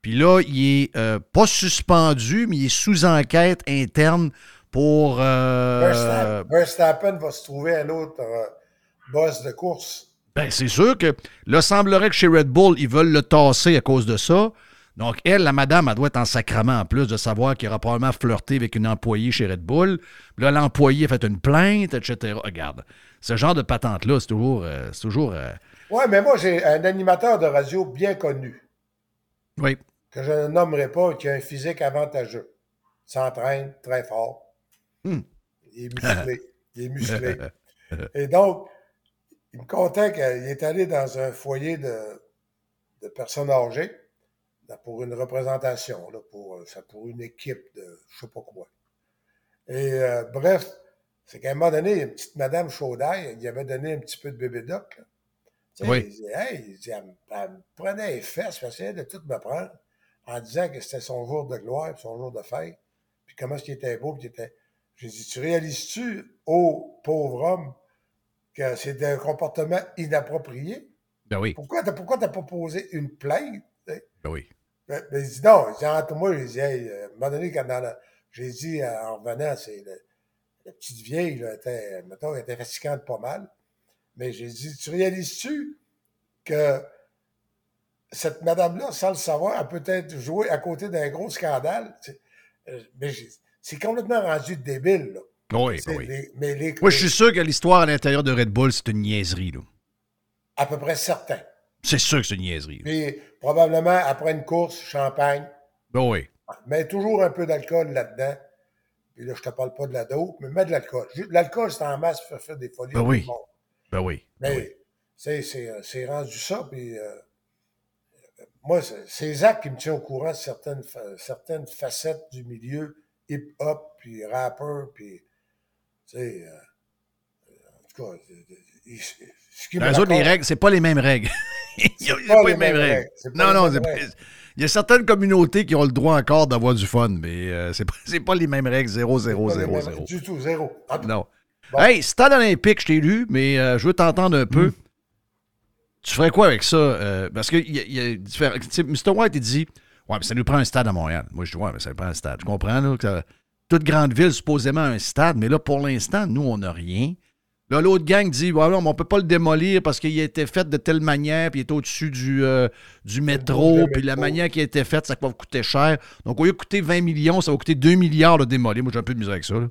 puis là, il est euh, pas suspendu, mais il est sous enquête interne pour... Verstappen, va se trouver un autre euh, boss de course. Ben, c'est sûr que là, semblerait que chez Red Bull, ils veulent le tasser à cause de ça. Donc, elle, la madame, elle doit être en sacrament en plus de savoir qu'il aura probablement flirté avec une employée chez Red Bull. Là, l'employé a fait une plainte, etc. Regarde, ce genre de patente-là, c'est toujours. euh, c'est toujours euh, Ouais, mais moi, j'ai un animateur de radio bien connu, oui. que je ne nommerai pas, qui a un physique avantageux. Il s'entraîne très fort. Hmm. Il est musclé. Il est musclé. Et donc, il me contait qu'il est allé dans un foyer de, de personnes âgées pour une représentation, là, pour, euh, ça, pour une équipe de je sais pas quoi. Et euh, bref, c'est qu'à un moment donné, une petite madame Chaudaille, il avait donné un petit peu de bébé doc. Oui. Il hey, il elle, me- elle me prenait les fesses, elle essayait de tout me prendre en disant que c'était son jour de gloire, son jour de fête, puis comment est-ce qu'il était beau, puis était... J'ai dit, tu réalises-tu, ô pauvre homme, que c'est un comportement inapproprié? Ben oui. Pourquoi t'as pourquoi t'as pas posé une plainte? Ben oui. Ben, ben, il dit non. Il dit, entre moi, dit, hey, euh, à un moment donné, quand dans la- j'ai dit euh, en revenant, c'est le- la petite vieille, là, était, mettons, elle était fatigante pas mal. Mais j'ai dit, tu réalises-tu que cette madame-là, sans le savoir, a peut-être joué à côté d'un gros scandale? Euh, Mais c'est complètement rendu débile, là. Oui, oui. les- mais les, Moi, je suis sûr que l'histoire à l'intérieur de Red Bull, c'est une niaiserie. Là. à peu près certain. C'est sûr que c'est une niaiserie. Puis probablement, après une course, champagne, Ben oui. mais toujours un peu d'alcool là-dedans. Puis là, je te parle pas de la dope, mais mets de l'alcool. L'alcool, c'est en masse pour faire des folies. Ben oui. Ben oui. Mais Ben oui. c'est- euh, rendu ça. Puis euh, moi, c'est Zach qui me tient au courant de certaines, certaines facettes du milieu hip-hop, puis rapper, puis tu sais, euh, en tout cas, il- ce qui me Les autres, les règles, c'est pas les mêmes règles. Il y a- C'est a pas les mêmes règles. Pas Non, non, pas- il y a certaines communautés qui ont le droit encore d'avoir du fun, mais euh, c'est pas, pas les mêmes règles. 0, 0, Pas les 0, mêmes 0. règles Du tout, zéro. Cas, Non. Bon. Hey, Stade olympique, je t'ai lu, mais euh, je veux t'entendre un peu. Tu ferais quoi avec ça? Euh, parce que il y a, y a différents- Mr. White, il dit Ouais, mais ça nous prend un stade à Montréal. Moi, je dis Ouais, mais ça nous prend un stade. Je comprends, là, que ça- toute grande ville, supposément, a un stade, mais là, pour l'instant, nous, on n'a rien. Là, l'autre gang dit Ouais, on peut pas le démolir parce qu'il a été fait de telle manière, puis il est au-dessus du, euh, du métro, puis la manière qui a été faite, ça va coûter cher. Donc, au lieu de coûter 20 millions, ça va coûter 2 milliards de démolir. Moi, j'ai un peu de misère avec ça. là.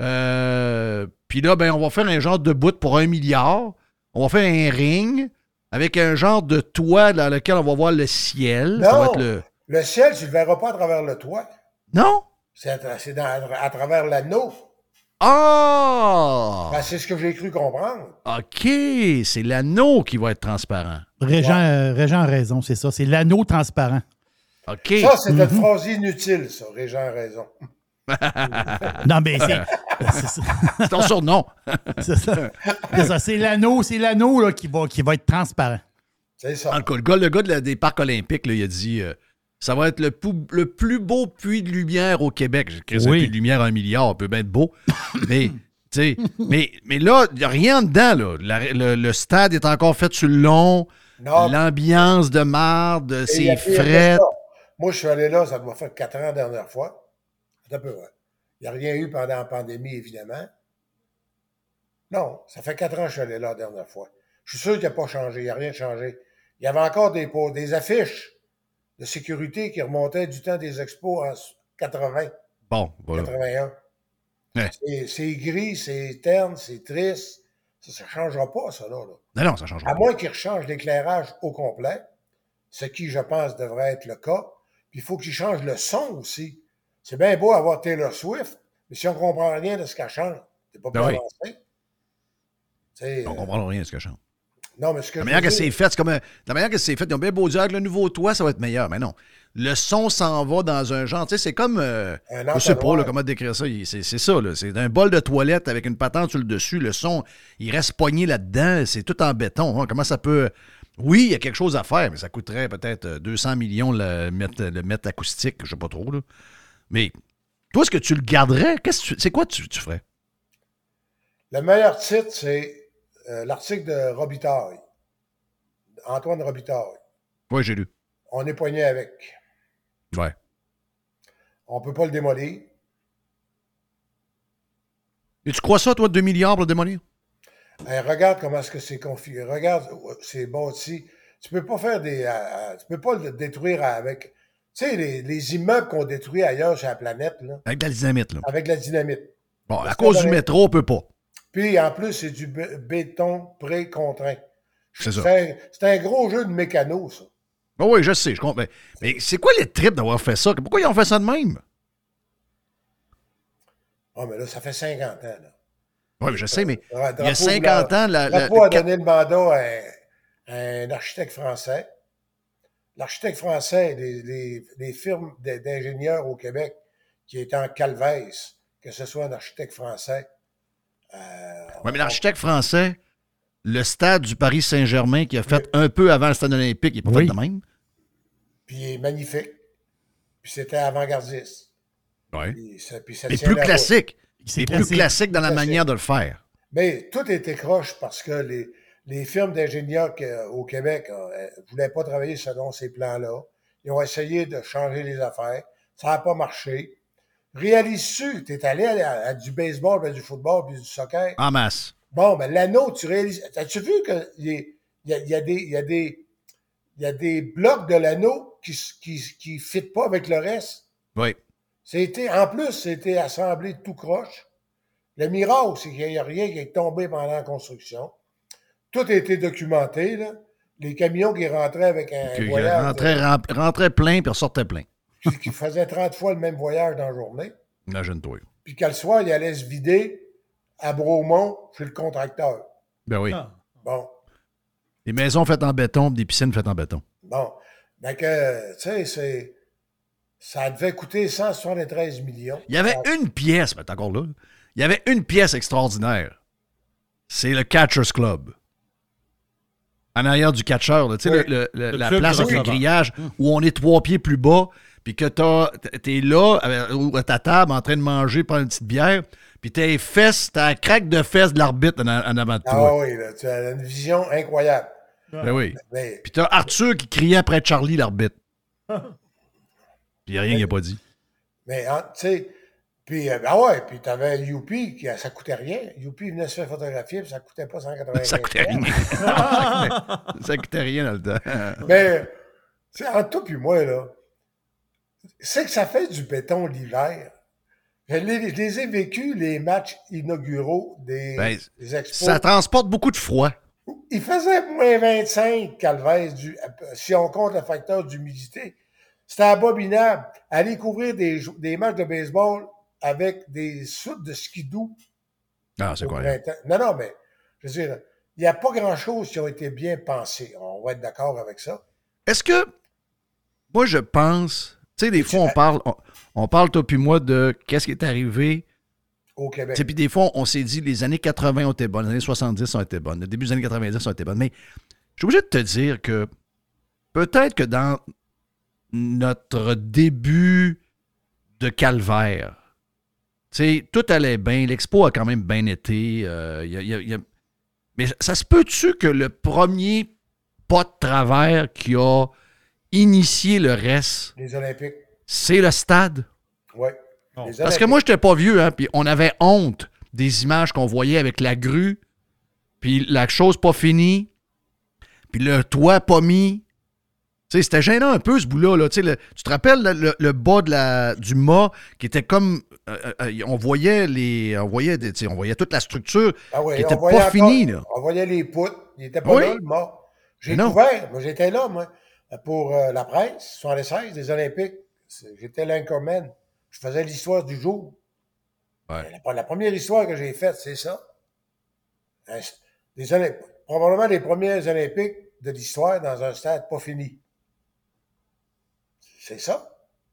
Euh, Puis là, ben, on va faire un genre de bout pour un milliard. On va faire un ring avec un genre de toit dans lequel on va voir le ciel. Ça va Non, être le... le ciel, tu ne le verras pas à travers le toit. Non? C'est à, dans- à travers l'anneau. Ah! Ben, c'est ce que j'ai cru comprendre. OK, c'est l'anneau qui va être transparent. Régent, euh, Régent a raison, c'est ça. C'est l'anneau transparent. OK. Ça, c'est une Mhm. phrase inutile, ça. Régent a raison. Non, mais c'est. c'est ton surnom. C'est ça. C'est ça. C'est l'anneau, c'est l'anneau là, qui, va, qui va être transparent. C'est ça. En le gars, le gars de la- des parcs olympiques, là, il a dit euh, ça va être le, pou- le plus beau puits de lumière au Québec. J'ai créé un Oui. puits de lumière à un milliard, ça peut bien être beau. mais, tu sais, mais, mais là, il n'y a rien dedans. Là. La- le, le stade est encore fait sur le long. Non. L'ambiance de marde, c'est a ça. Moi, je suis allé là, ça doit faire quatre ans la dernière fois. C'est un peu vrai. Il n'y a rien eu pendant la pandémie, évidemment. Non, ça fait quatre ans que je suis allé là la dernière fois. Je suis sûr qu'il n'a pas changé, il n'y a rien changé. Il y avait encore des, des affiches de sécurité qui remontaient du temps des expos en 80, Bon, voilà. 81. Ouais. C'est- gris, c'est terne, c'est triste. Ça ne changera pas, ça, là. là. Non, non, ça change À moins qu'ils rechangent l'éclairage au complet, ce qui, je pense, devrait être le cas. Puis il faut qu'ils changent le son aussi. C'est bien beau avoir Taylor Swift, mais si on ne comprend rien de ce qu'elle chante, c'est pas Ben plus oui. On euh, comprend rien de ce que je chante. Non, mais ce que La manière que c'est fait, c'est comme. un- La manière que c'est fait, ils ont bien beau dire avec le nouveau toit, ça va être meilleur. Mais non. Le son s'en va dans un genre. Tu sais, c'est comme. euh, je sais pas là, comment décrire ça. C'est c'est ça, là. C'est un bol de toilette avec une patente sur le dessus. Le son, il reste pogné là-dedans. C'est tout en béton. hein. Comment ça peut. Oui, il y a quelque chose à faire, mais ça coûterait peut-être euh, 200 millions le mettre, le mettre acoustique. Je sais pas trop, là. Mais toi, est-ce que tu le garderais? Que C'est quoi tu, tu ferais? Le meilleur titre, c'est euh, l'article de Robitaille. Antoine Robitaille. Oui, j'ai lu. On est poigné avec. Ouais. On ne peut pas le démolir. Et tu crois ça, toi, 2 milliards pour le démolir? Hey, regarde comment est-ce que c'est configuré. Regarde, euh, c'est bâti. Tu peux pas faire des. euh, tu peux pas le détruire avec. Tu sais, les, les immeubles qu'on détruit ailleurs sur la planète, là, Avec de la dynamite, là. avec de la dynamite. Bon, à cause du métro, on peut pas. Puis en plus, c'est du bé- béton pré-contraint. C'est ça. C'est un, gros jeu de mécano, ça. Ah oui, je sais, je comprends. Mais, c'est quoi les tripes d'avoir fait ça? Pourquoi ils ont fait ça de même? Ah, mais là, ça fait 50 ans. Là. Oui, je sais, mais Ouais, il y a Drapeau 50 voulait- ans, la, la- le a donné le mandat à un, à un architecte français. L'architecte français, les, les- les firmes d'ingénieurs au Québec qui étaient en calvaise, que ce soit un architecte français. Euh, Ouais, mais l'architecte français, le stade du Paris Saint-Germain qui a fait un peu avant le stade olympique, il n'est pas Oui. fait de même. Puis il est magnifique. Puis c'était avant-gardiste. Oui. Puis ça- puis ça Mais tient plus classique. C'est plus classique. dans la Classique. manière de le faire. Mais tout était croche parce que les, les firmes d'ingénieurs au Québec ne voulaient pas travailler selon ces plans-là. Ils ont essayé de changer les affaires. Ça n'a pas marché. Réalises-tu, tu es allé à, à du baseball, puis du football, puis du soccer? En masse. Bon, mais l'anneau, tu réalises. As-tu vu qu'il y, a- y, y des. Il y a des il y a des blocs de l'anneau qui ne qui, pas avec le reste? Oui. C'était, en plus, c'était assemblé tout croche. Le miracle, c'est qu'il n'y a rien qui est tombé pendant la construction. Tout a été documenté, là. Les camions qui rentraient avec un Qui voyage rentrait, rem- rentrait plein puis ressortait plein. Qui, faisait 30 fois le même voyage dans la journée. Imagine-toi. Puis qu'à le soir, il allait se vider à Bromont chez le contracteur. Ben oui. Ah. Bon, Des maisons faites en béton, puis des piscines faites en béton. bon. Donc, euh, tu sais, c'est... Ça devait coûter 173 millions. Il y avait une pièce, mais t'es encore là. Il y avait une pièce extraordinaire. C'est le Catcher's Club. En arrière du catcher, là, tu sais, Oui. le- le- le- Le la place avec le grillage où on est trois pieds plus bas, puis que t'as- t'es là ou à ta table en train de manger, prendre une petite bière, puis tes fesses, t'as la craque de fesses de l'arbitre en, en avant de Ah toi. oui, là, tu as une vision incroyable. Ben oui. Mais, Puis t'as Arthur qui criait après Charlie, l'arbitre. Puis il n'y a rien qu'il n'a pas dit. mais hein, tu sais, puis, euh, ah ouais, puis t'avais Youpi, qui, ça coûtait rien. Youpi venait se faire photographier, puis ça coûtait pas 180 Ça coûtait rien. ça coûtait rien dans le temps. Mais, tu sais, entre toi puis moi, là, c'est que ça fait du béton l'hiver. Je les, je les ai vécus, les matchs inauguraux des, Ben, des expos. Ça transporte beaucoup de froid. Il faisait moins 25, Calvez, du, si on compte le facteur d'humidité. C'était abominable. Aller couvrir des, matchs de baseball avec des soutes de skidoo. Ah, c'est quoi? Non, non, mais je veux dire, il n'y a pas grand-chose qui a été bien pensé. On va être d'accord avec ça. Est-ce que. Moi, je pense. Tu sais, des fois, on parle, on, on parle, toi puis moi, de qu'est-ce qui est arrivé. Au Québec. Puis des fois, on s'est dit les années 80 ont été bonnes, les années 70 ont été bonnes, le début des années 90 ont été bonnes. Mais je suis obligé de te dire que peut-être que dans notre début de calvaire, tu sais, tout allait bien, l'expo a quand même bien été. euh, il y a- il y a- il y a- Mais ça se peut-tu que le premier pas de travers qui a initié le reste, Les Olympiques. c'est le stade? Oui. Parce que moi, je n'étais pas vieux, hein, puis on avait honte des images qu'on voyait avec la grue, puis la chose pas finie, puis le toit pas mis. Tu sais, c'était gênant un peu, ce bout-là. Là. Tu sais, le- tu te rappelles le, le- le bas de la, du mât qui était comme... euh, euh, on voyait les... On voyait, des- tu sais, on voyait toute la structure Ah oui, qui on était voyait pas finie. Là. On voyait les poutres. Il n'était pas Oui. là, le mort. J'ai couvert. Moi, j'étais là, moi, pour euh, la presse, 76, des Olympiques. J'étais l'anchorman. Je faisais l'histoire du jour. Ouais. La, la première histoire que j'ai faite, c'est ça. Des Olymp- probablement les premiers Olympiques de l'histoire dans un stade pas fini. C'est ça.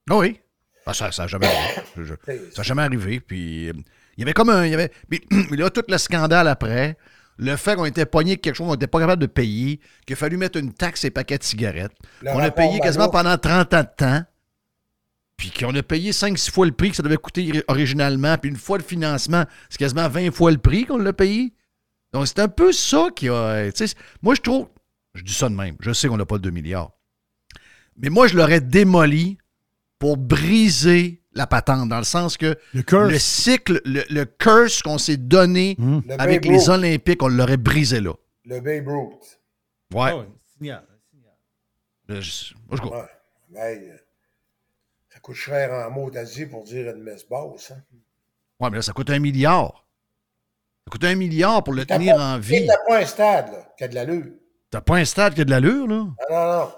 Ah oui. Ah, ça n'a jamais arrivé. Je- je- Ça n'a jamais arrivé. Puis, euh, il y avait comme un. Il y avait, puis, il y a tout le scandale après. Le fait qu'on était pogné avec quelque chose qu'on n'était pas capable de payer, qu'il a fallu mettre une taxe et paquets de cigarettes. Le on a payé quasiment pendant 30 ans de temps. Puis qu'on a payé 5-6 fois le prix que ça devait coûter originalement. Puis une fois le financement, c'est quasiment 20 fois le prix qu'on l'a payé. Donc c'est un peu ça qui a. sais, moi, je trouve. Je dis ça de même. Je sais qu'on n'a pas 2 milliards. Mais moi, je l'aurais démoli pour briser la patente, dans le sens que curse. cycle, le, le curse qu'on s'est donné Le avec les. Olympiques, on l'aurait brisé là. Le Babe Ruth. Ouais. Ah oui, signal. Je- moi, je crois. Ouais. Mais, euh, ça coûte cher en mots d'Asie pour dire une messe basse. Hein. Ouais, mais là, ça coûte un milliard. Ça coûte un milliard pour le tenir pas- en vie. T'as pas un stade là, qui a de l'allure. T'as pas un stade qui a de l'allure, là? Non, non, non.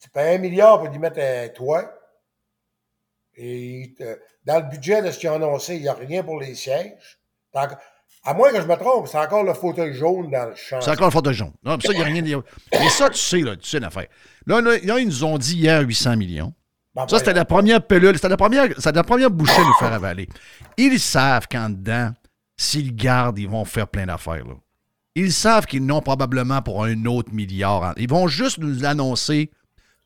Tu payes un milliard pour y mettre un toit. Et dans le budget de ce qu'ils ont annoncé, il n'y a rien pour les sièges. À moins que je me trompe, c'est encore le fauteuil jaune dans le champ. C'est encore le fauteuil jaune. Non, ça, il n'y a rien. Mais ça, tu sais, là, tu sais l'affaire. Là, là, là, ils nous ont dit hier 800 millions. Ben, Ça, c'était la première pelule, c'était la première, c'était la première bouchée à nous faire avaler. Ils savent qu'en dedans, s'ils gardent, ils vont faire plein d'affaires. là. Ils savent qu'ils n'ont probablement pour un autre milliard. Ils vont juste nous l'annoncer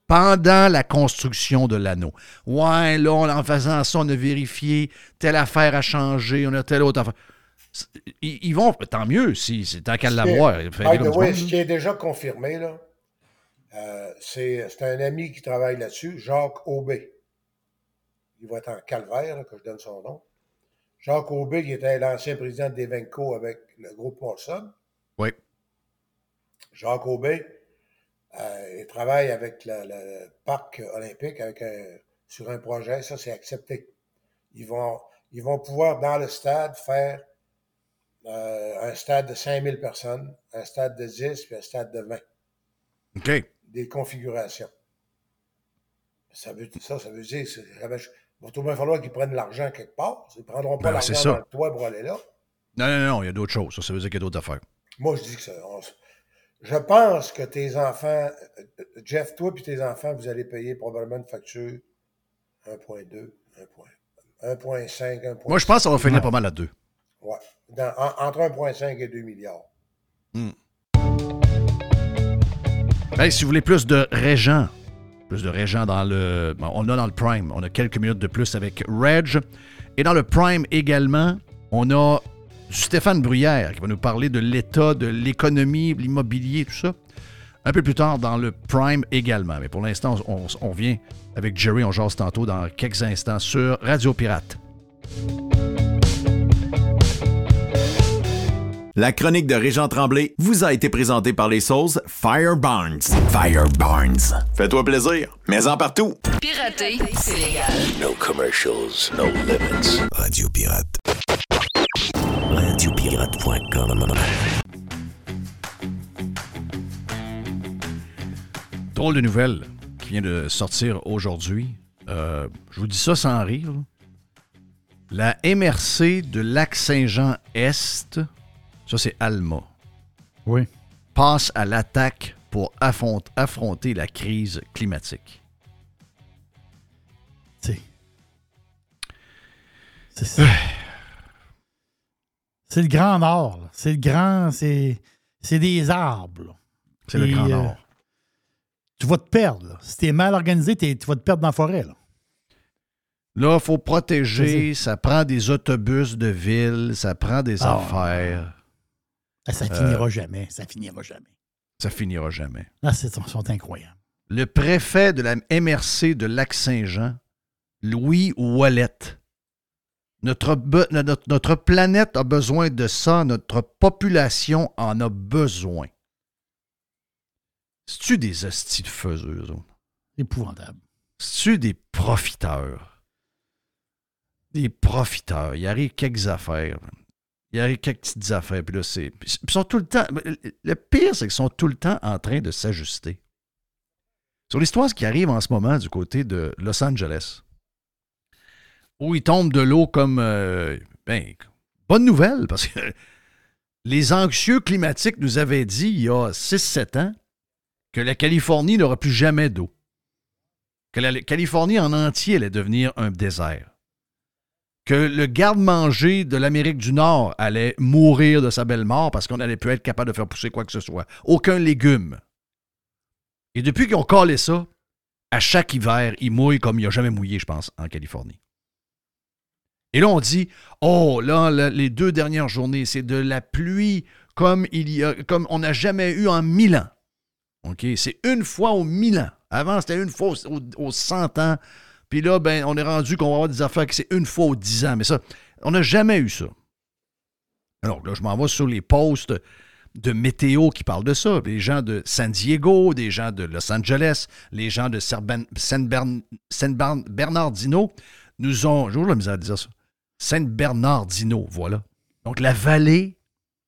pendant la construction de l'anneau. Ouais, là, on- en faisant ça, on a vérifié, telle affaire a changé, on a telle autre affaire. Ils, ils vont, tant mieux, si c'est tant qu'à l'avoir. monde, ce qui est déjà confirmé, là, euh, c'est c'est un ami qui travaille là-dessus, Jacques Aubé. Il va être en calvaire, là, que je donne son nom. Jacques Aubé, qui était l'ancien président d'Evenco avec le groupe Molson. Oui. Jacques Aubé, euh, il travaille avec le, le parc olympique avec un- sur un projet, ça c'est accepté. Ils vont, ils vont pouvoir, dans le stade, faire euh, un stade de 5000 personnes, un stade de 10 puis un stade de 20. OK. Des configurations. Ça veut, ça, ça veut dire il va tout bien falloir qu'ils prennent l'argent quelque part. Ils ne prendront pas Ben, l'argent dans le toit pour aller là. Non, non, non, il y a d'autres choses. Ça, ça veut dire qu'il y a d'autres affaires. Moi, je dis que ça. on je pense que tes enfants, Jeff, toi puis tes enfants, vous allez payer probablement une facture 1.2, 1.5, 1.6. Moi, je pense que ça va finir pas mal à deux. Ouais. Dans- en- entre 1.5 et 2 milliards. Hey, si vous voulez plus de Régent, plus de Régent dans le. bon, on a dans le Prime. On a quelques minutes de plus avec Reg. Et dans le Prime également, on a Stéphane Bruyère qui va nous parler de l'état de l'économie, de l'immobilier, tout ça. Un peu plus tard dans le Prime également. Mais pour l'instant, on, on vient avec Jerry, on jase tantôt dans quelques instants sur Radio Pirate. La chronique de Régent Tremblay vous a été présentée par les sauces Fire Barnes. Fire Barnes. Fais-toi plaisir, mais en partout. Pirater, c'est légal. No commercials, no limits. Radio Pirate. Radiopirate.com. Drôle de nouvelle qui vient de sortir aujourd'hui. Euh, je vous dis ça sans rire. La MRC de Lac-Saint-Jean-Est, ça c'est Alma, Oui. passe à l'attaque pour affront- affronter la crise climatique. C'est. C'est ça. C'est le Grand Nord. là. C'est le grand. C'est c'est des arbres. C'est le Grand euh, Nord. tu vas te perdre. là. Si t'es mal organisé, t'es- tu vas te perdre dans la forêt. Là. Là, il faut protéger, ça prend des autobus de ville, ça prend des Ah. affaires. Ah, Ça Euh, finira jamais. Ça finira jamais. Ça finira jamais. Là, c'est ils sont incroyables. Le préfet de la MRC de Lac-Saint-Jean, Louis Wallet. Notre, be- notre, notre planète a besoin de ça, notre population en a besoin. C'est-tu des hosties de faiseux, eux autres? Épouvantable. C'est-tu des profiteurs? Des profiteurs. Il arrive quelques affaires. Il arrive quelques petites affaires, puis là, c'est. puis Ils sont tout le temps. Le pire, c'est qu'ils sont tout le temps en train de s'ajuster. Sur l'histoire, ce qui arrive en ce moment du côté de Los Angeles, où il tombe de l'eau comme. euh, ben, bonne nouvelle, parce que les anxieux climatiques nous avaient dit il y a 6-7 ans que la Californie n'aura plus jamais d'eau. Que la Californie en entier allait devenir un désert. Que le garde-manger de l'Amérique du Nord allait mourir de sa belle mort parce qu'on n'allait plus être capable de faire pousser quoi que ce soit. Aucun légume. Et depuis qu'ils ont collé ça, à chaque hiver, il mouille comme il n'a jamais mouillé, je pense, en Californie. Et là, on dit, oh, là, les deux dernières journées, c'est de la pluie comme, il y a, comme on n'a jamais eu en mille ans. OK? C'est une fois aux mille ans. Avant, c'était une fois aux, aux 100 ans. Puis là, ben, on est rendu qu'on va avoir des affaires qui c'est une fois aux 10 ans. Mais ça, on n'a jamais eu ça. Alors là, je m'en vais sur les posts de météo qui parlent de ça. Les gens de San Diego, des gens de Los Angeles, les gens de San, Bern- San Bern- Bernardino nous ont. J'ai toujours la misère à dire ça. San Bernardino, voilà. Donc la vallée.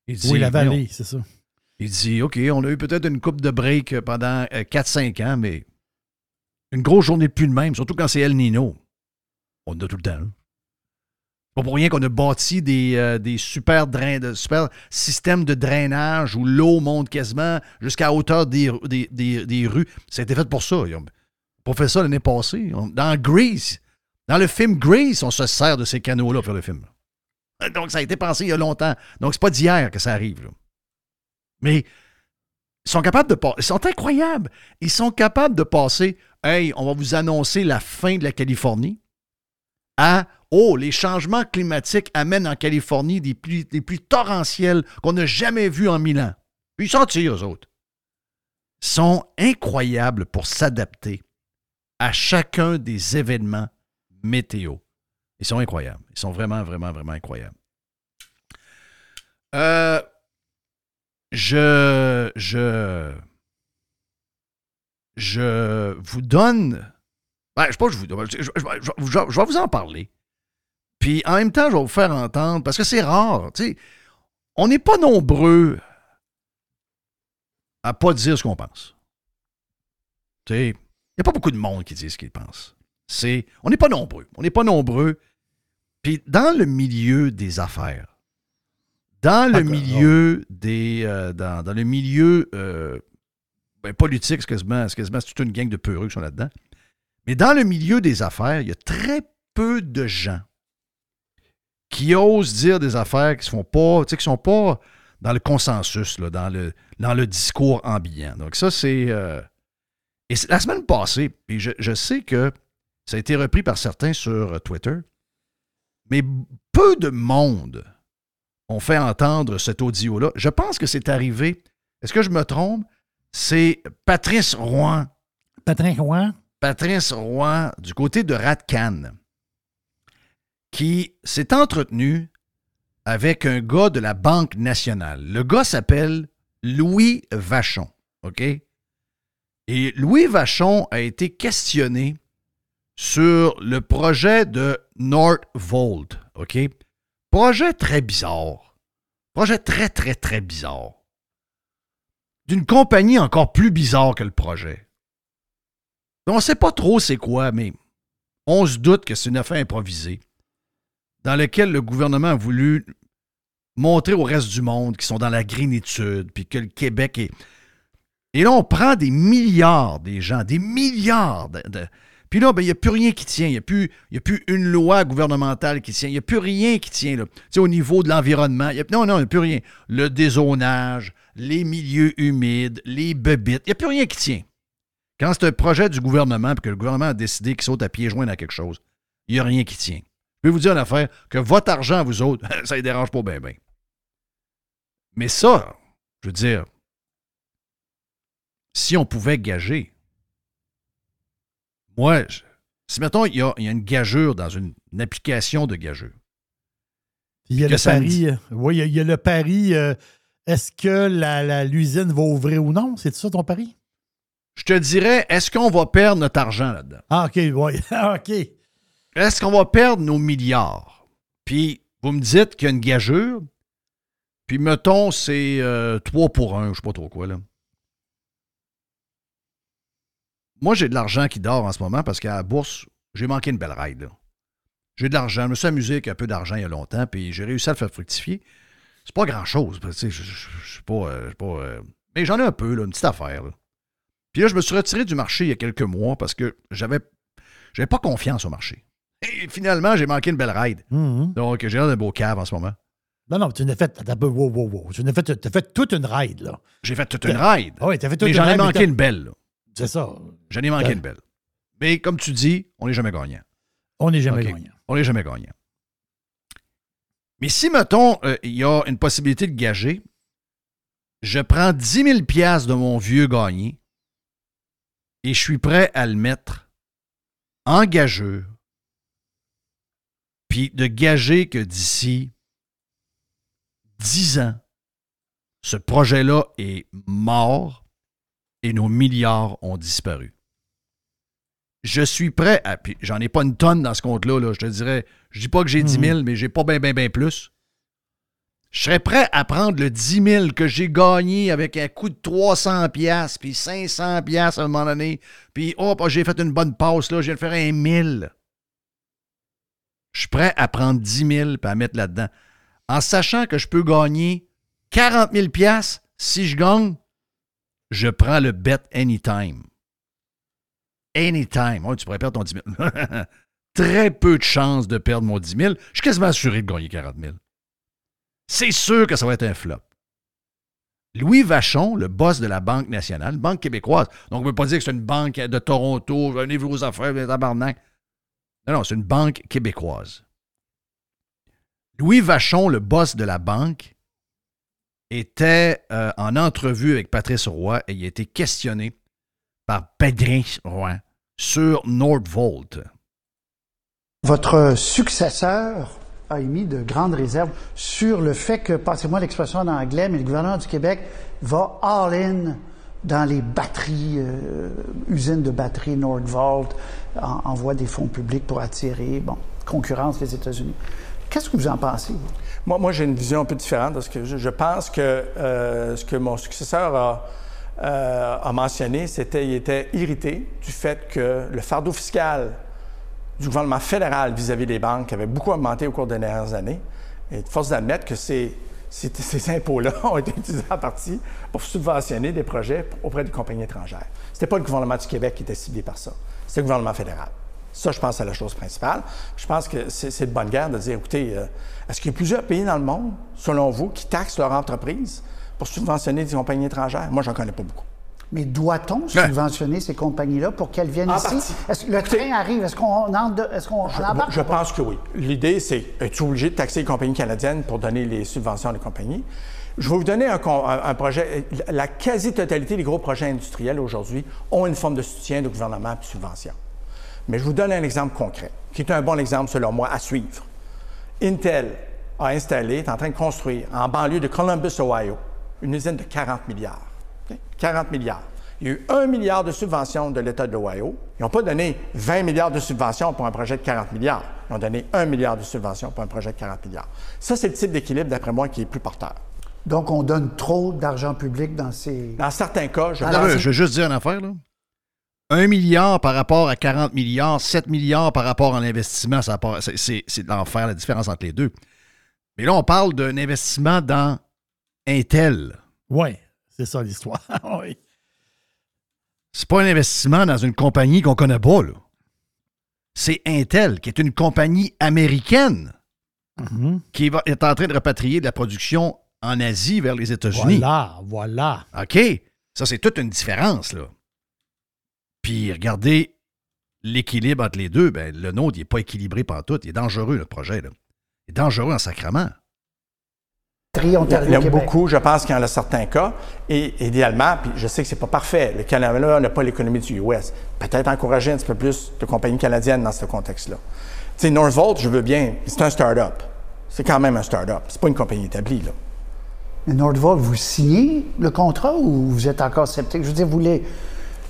il dit, oui, la vallée, c'est ça. il dit OK, on a eu peut-être une coupe de break pendant euh, 4-5 ans, mais une grosse journée de plus de même, surtout quand c'est El Nino. On en a tout le temps. hein. Pas pour rien qu'on a bâti des, euh, des super, drains de, super systèmes de drainage où l'eau monte quasiment jusqu'à hauteur des, des, des- des rues. Ça a été fait pour ça. Ils ont pas fait ça l'année passée. On- Dans Grease, dans le film Grease, on se sert de ces canaux-là pour le film. Donc, ça a été pensé il y a longtemps. Donc, c'est pas d'hier que ça arrive. Mais ils sont capables de pas- Ils sont incroyables. Ils sont capables de passer. Hey, on va vous annoncer la fin de la Californie. À Oh, les changements climatiques amènent en Californie des pluies, des pluies torrentielles qu'on n'a jamais vues en mille ans. Puis ils s'en tirent, eux autres. Ils sont incroyables pour s'adapter à chacun des événements météo. Ils sont incroyables. Ils sont vraiment, vraiment, vraiment incroyables. Euh, je, je, je vous donne. Ben, je sais pas, je, vous, je, je- vais vous en parler. Puis en même temps, je vais vous faire entendre, parce que c'est rare. tu sais, on n'est pas nombreux à pas dire ce qu'on pense. Il n'y a pas beaucoup de monde qui dit ce qu'il pense. C'est, on n'est pas nombreux. On n'est pas nombreux. Puis dans le milieu des affaires, dans le milieu des. euh, dans, dans le milieu euh, ben, politique, c'est quasiment, c'est quasiment toute une gang de peureux qui sont là-dedans. Mais dans le milieu des affaires, il y a très peu de gens qui osent dire des affaires qui ne sont pas, tu sais, qui sont pas dans le consensus, là, dans, le, dans le discours ambiant. Donc ça, c'est... euh, Et la semaine passée, puis je, je sais que ça a été repris par certains sur euh, Twitter, mais peu de monde ont fait entendre cet audio-là. Je pense que c'est arrivé, est-ce que je me trompe? C'est Patrice Roy. Patrick Roy? Patrice Roy, du côté de Ratcan, qui s'est entretenu avec un gars de la Banque nationale. Le gars s'appelle Louis Vachon. OK? Et Louis Vachon a été questionné sur le projet de Northvolt. OK? Projet très bizarre. Projet très, très, très bizarre. D'une compagnie encore plus bizarre que le projet. On ne sait pas trop c'est quoi, mais on se doute que c'est une affaire improvisée dans laquelle le gouvernement a voulu montrer au reste du monde qu'ils sont dans la grénitude, puis que le Québec est. Et là, on prend des milliards des gens, des milliards de. Puis là, ben, il n'y a plus rien qui tient. Il n'y a, plus, a une loi gouvernementale qui tient. Il n'y a plus rien qui tient là. au niveau de l'environnement. Non, non, il n'y a plus rien. Le dézonage, les milieux humides, les bebites. Il n'y a plus rien qui tient. Quand c'est un projet du gouvernement et que le gouvernement a décidé qu'il saute à pieds joints à quelque chose, il n'y a rien qui tient. Je vais vous dire une affaire, que votre argent, vous autres, ça ne dérange pas bien, bien. Mais ça, je veux dire, si on pouvait gager, moi, si mettons, il y, a, une gageure dans une, application de gageure. Il y a le pari. Euh, oui, il y, a, le pari. Euh, est-ce que l'usine va ouvrir ou non? C'est ça ton pari? Je te dirais, est-ce qu'on va perdre notre argent là-dedans? Ah, OK, oui. Ah, OK. Est-ce qu'on va perdre nos milliards? Puis, vous me dites qu'il y a une gageure, puis mettons, c'est 3 euh, pour 1, je sais pas trop quoi, là. Moi, j'ai de l'argent qui dort en ce moment parce qu'à la bourse, j'ai manqué une belle ride. J'ai de l'argent. Je me suis amusé avec un peu d'argent il y a longtemps, puis j'ai réussi à le faire fructifier. C'est pas grand-chose. Je suis pas. Euh, pas euh, mais j'en ai un peu, là, une petite affaire. Puis là, je me suis retiré du marché il y a quelques mois parce que j'avais j'avais pas confiance au marché. Et finalement, j'ai manqué une belle ride. Mm-hmm. Donc, j'ai l'air d'un beau cave en ce moment. Non, non, tu n'as fait. Wow, wow, wow. Tu as fait, fait toute une ride, là. J'ai fait toute une ride. Oui, tu as fait toute mais j'en ai manqué une belle, là. C'est ça. J'en ai manqué une belle. Mais comme tu dis, on n'est jamais gagnant. On n'est jamais gagnant. On n'est jamais gagnant. Mais si, mettons, euh, il y a une possibilité de gager, je prends 10 000 de mon vieux gagné et je suis prêt à le mettre en gageur, puis de gager que d'ici 10 ans, ce projet-là est mort et nos milliards ont disparu. Je suis prêt à. Puis j'en ai pas une tonne dans ce compte-là. Là, je te dirais. Je dis pas que j'ai 10 000, hmm. mais j'ai pas bien, bien, bien plus. Je serais prêt à prendre le 10 000 que j'ai gagné avec un coup de 300 pièces puis 500 pièces à un moment donné, puis hop, j'ai fait une bonne passe, là, je viens de faire un 1000. Je suis prêt à prendre 10 000 et à mettre là-dedans. En sachant que je peux gagner 40 000 pièces si je gagne je prends le bet anytime. Anytime. tu pourrais perdre ton 10 000. Très peu de chances de perdre mon 10 000. Je suis quasiment assuré de gagner 40 000. C'est sûr que ça va être un flop. Louis Vachon, le boss de la Banque nationale, Banque québécoise. Donc, on ne peut pas dire que c'est une banque de Toronto, venez vos affaires, tabarnak. Non, non, c'est une banque québécoise. Louis Vachon, le boss de la banque, était euh, en entrevue avec Patrice Roy et il a été questionné par Patrice Roy sur Nordvolt. Votre successeur a émis de grandes réserves sur le fait que, passez-moi l'expression en anglais, mais le gouvernement du Québec va all-in dans les batteries, euh, usines de batteries Nordvolt, envoie des fonds publics pour attirer, bon, concurrence les États-Unis. Qu'est-ce que vous en pensez? Moi, j'ai une vision un peu différente parce que je, pense que euh, ce que mon successeur a, euh, mentionné, c'était qu'il était irrité du fait que le fardeau fiscal du gouvernement fédéral vis-à-vis des banques avait beaucoup augmenté au cours des dernières années. Et force d'admettre que ces, ces, ces impôts-là ont été utilisés en partie pour subventionner des projets auprès des compagnies étrangères. Ce n'était pas le gouvernement du Québec qui était ciblé par ça, c'était le gouvernement fédéral. Ça, je pense, c'est la chose principale. Je pense que c'est de bonne guerre de dire, écoutez, euh, est-ce qu'il y a plusieurs pays dans le monde, selon vous, qui taxent leur entreprise pour subventionner des compagnies étrangères? Moi, j'en connais pas beaucoup. Mais doit-on subventionner ces compagnies-là pour qu'elles viennent ici? Est-ce que le train arrive? Est-ce qu'on est qu'on embarque? Je, pense que oui. L'idée, c'est es-tu obligé de taxer les compagnies canadiennes pour donner les subventions des compagnies? Je vais vous donner un, un projet. La quasi-totalité des gros projets industriels aujourd'hui ont une forme de soutien de gouvernement et de subvention. Mais je vous donne un exemple concret, qui est un bon exemple, selon moi, à suivre. Intel a installé, est en train de construire en banlieue de Columbus, Ohio, une usine de 40 milliards. OK? 40 milliards. Il y a eu 1 milliard de subventions de l'État de l'Ohio. Ils n'ont pas donné 20 milliards de subventions pour un projet de 40 milliards. Ils ont donné 1 milliard de subventions pour un projet de 40 milliards. Ça, c'est le type d'équilibre, d'après moi, qui est plus porteur. Donc, on donne trop d'argent public dans ces. Dans certains cas, je pense. je veux juste dire une affaire, là. 1 milliard par rapport à 40 milliards, 7 milliards par rapport à l'investissement, c'est- de l'enfer, la différence entre les deux. Mais là, on parle d'un investissement dans Intel. Oui, c'est ça l'histoire. oui. C'est pas un investissement dans une compagnie qu'on connaît pas, là. C'est Intel, qui est une compagnie américaine Mhm. qui va- est en train de repatrier de la production en Asie vers les États-Unis. Voilà, voilà. OK? Ça, c'est toute une différence, là. Puis, regardez l'équilibre entre les deux. Ben, le nôtre, il n'est pas équilibré tout. Il est dangereux, notre projet, là. Il est dangereux en sacrement. Il y y a beaucoup, je pense qu'il y en a certains cas. Et idéalement, puis je sais que c'est pas parfait, le Canada n'a pas l'économie du US. Peut-être encourager un petit peu plus de compagnies canadiennes dans ce contexte-là. Tu sais, Northvolt, je veux bien, c'est un start-up. C'est quand même un start-up. C'est pas une compagnie établie, là. Mais Nordvolt, vous signez le contrat ou vous êtes encore sceptique? Je veux dire, vous les...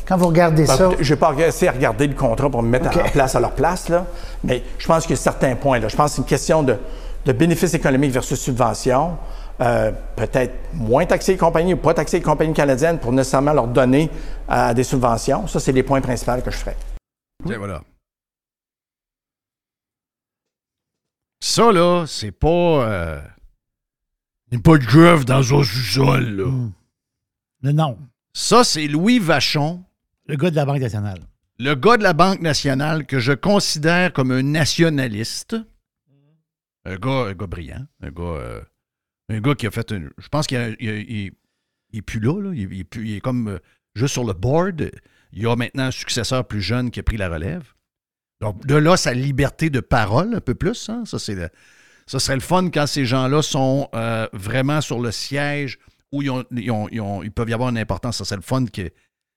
quand vous regardez Ben, ça. Je n'ai pas essayé de regarder le contrat pour me mettre OK. en place à leur place, là. mais je pense qu'il y a certains points. Là. Je pense que c'est une question de, de bénéfice économique versus subvention. Euh, peut-être moins taxer les compagnies ou pas taxer les compagnies canadiennes pour nécessairement leur donner euh, des subventions. Ça, c'est les points principaux que je ferais. Tiens, voilà. Ça, là, c'est pas. euh, il n'y a pas de grève dans un sous-sol, là. Non, non. Ça, c'est Louis Vachon, Le gars de la Banque nationale. le gars de la Banque nationale que je considère comme un nationaliste. Un gars, un gars brillant. Un gars, euh, un gars qui a fait une. Je pense qu'il a- il a- il- il est plus là. Il, est comme euh, juste sur le board. Il y a maintenant un successeur plus jeune qui a pris la relève. Donc, de là, sa liberté de parole, un peu plus. hein. Ça, c'est ça serait le fun quand ces gens-là sont euh, vraiment sur le siège où ils, ils peuvent y avoir une importance. Ça serait le fun que-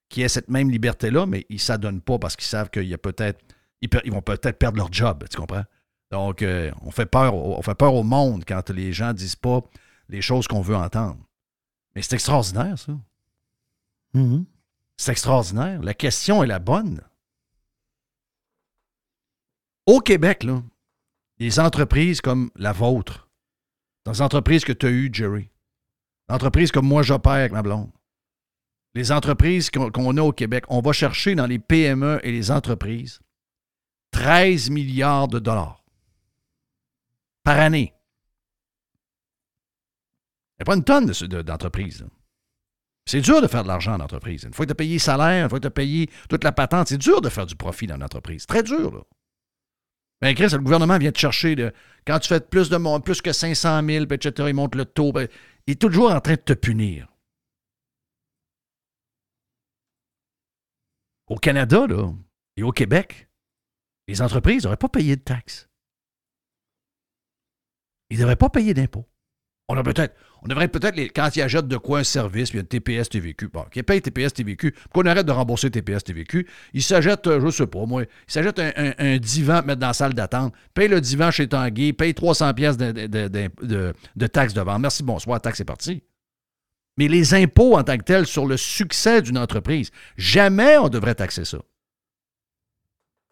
qu'ils aient cette même liberté-là, mais ils ne s'adonnent pas parce qu'ils savent qu'il y a peut-être. Ils, vont peut-être perdre leur job, tu comprends? Donc, euh, on, fait peur, au- on fait peur au monde quand les gens ne disent pas les choses qu'on veut entendre. Mais c'est extraordinaire, ça. Mhm. C'est extraordinaire. La question est la bonne. Au Québec, là, des entreprises comme la vôtre, des entreprises que tu as eues, Jerry, entreprises comme moi, j'opère avec ma blonde, les entreprises qu'on a au Québec, on va chercher dans les PME et les entreprises 13 milliards de dollars par année. Il n'y a pas une tonne de- de- d'entreprises. là. C'est dur de faire de l'argent en entreprise. Une fois que tu as payé salaire, une fois que tu as payé toute la patente, c'est dur de faire du profit dans l'entreprise. Très dur, là. Ben, Chris, le gouvernement vient te chercher. de- quand tu fais plus, de, plus que 500 000, puis etc., il monte le taux. ben, il est toujours en train de te punir. Au Canada, et au Québec, les entreprises n'auraient pas payé de taxes. Ils ne pas payer d'impôts. On, on devrait peut-être, quand ils achètent de quoi un service, puis un TPS, TVQ, bon, qu'ils payent TPS, TVQ, qu'on arrête de rembourser TPS, TVQ, ils s'achètent, euh, je sais pas, moi, ils s'achètent un, un- divan mettre dans la salle d'attente, paye le divan chez Tanguy, paye 300 pièces de- de- de taxes de vente. Merci, bonsoir, taxe est partie. Mais les impôts en tant que tels sur le succès d'une entreprise, jamais on devrait taxer ça.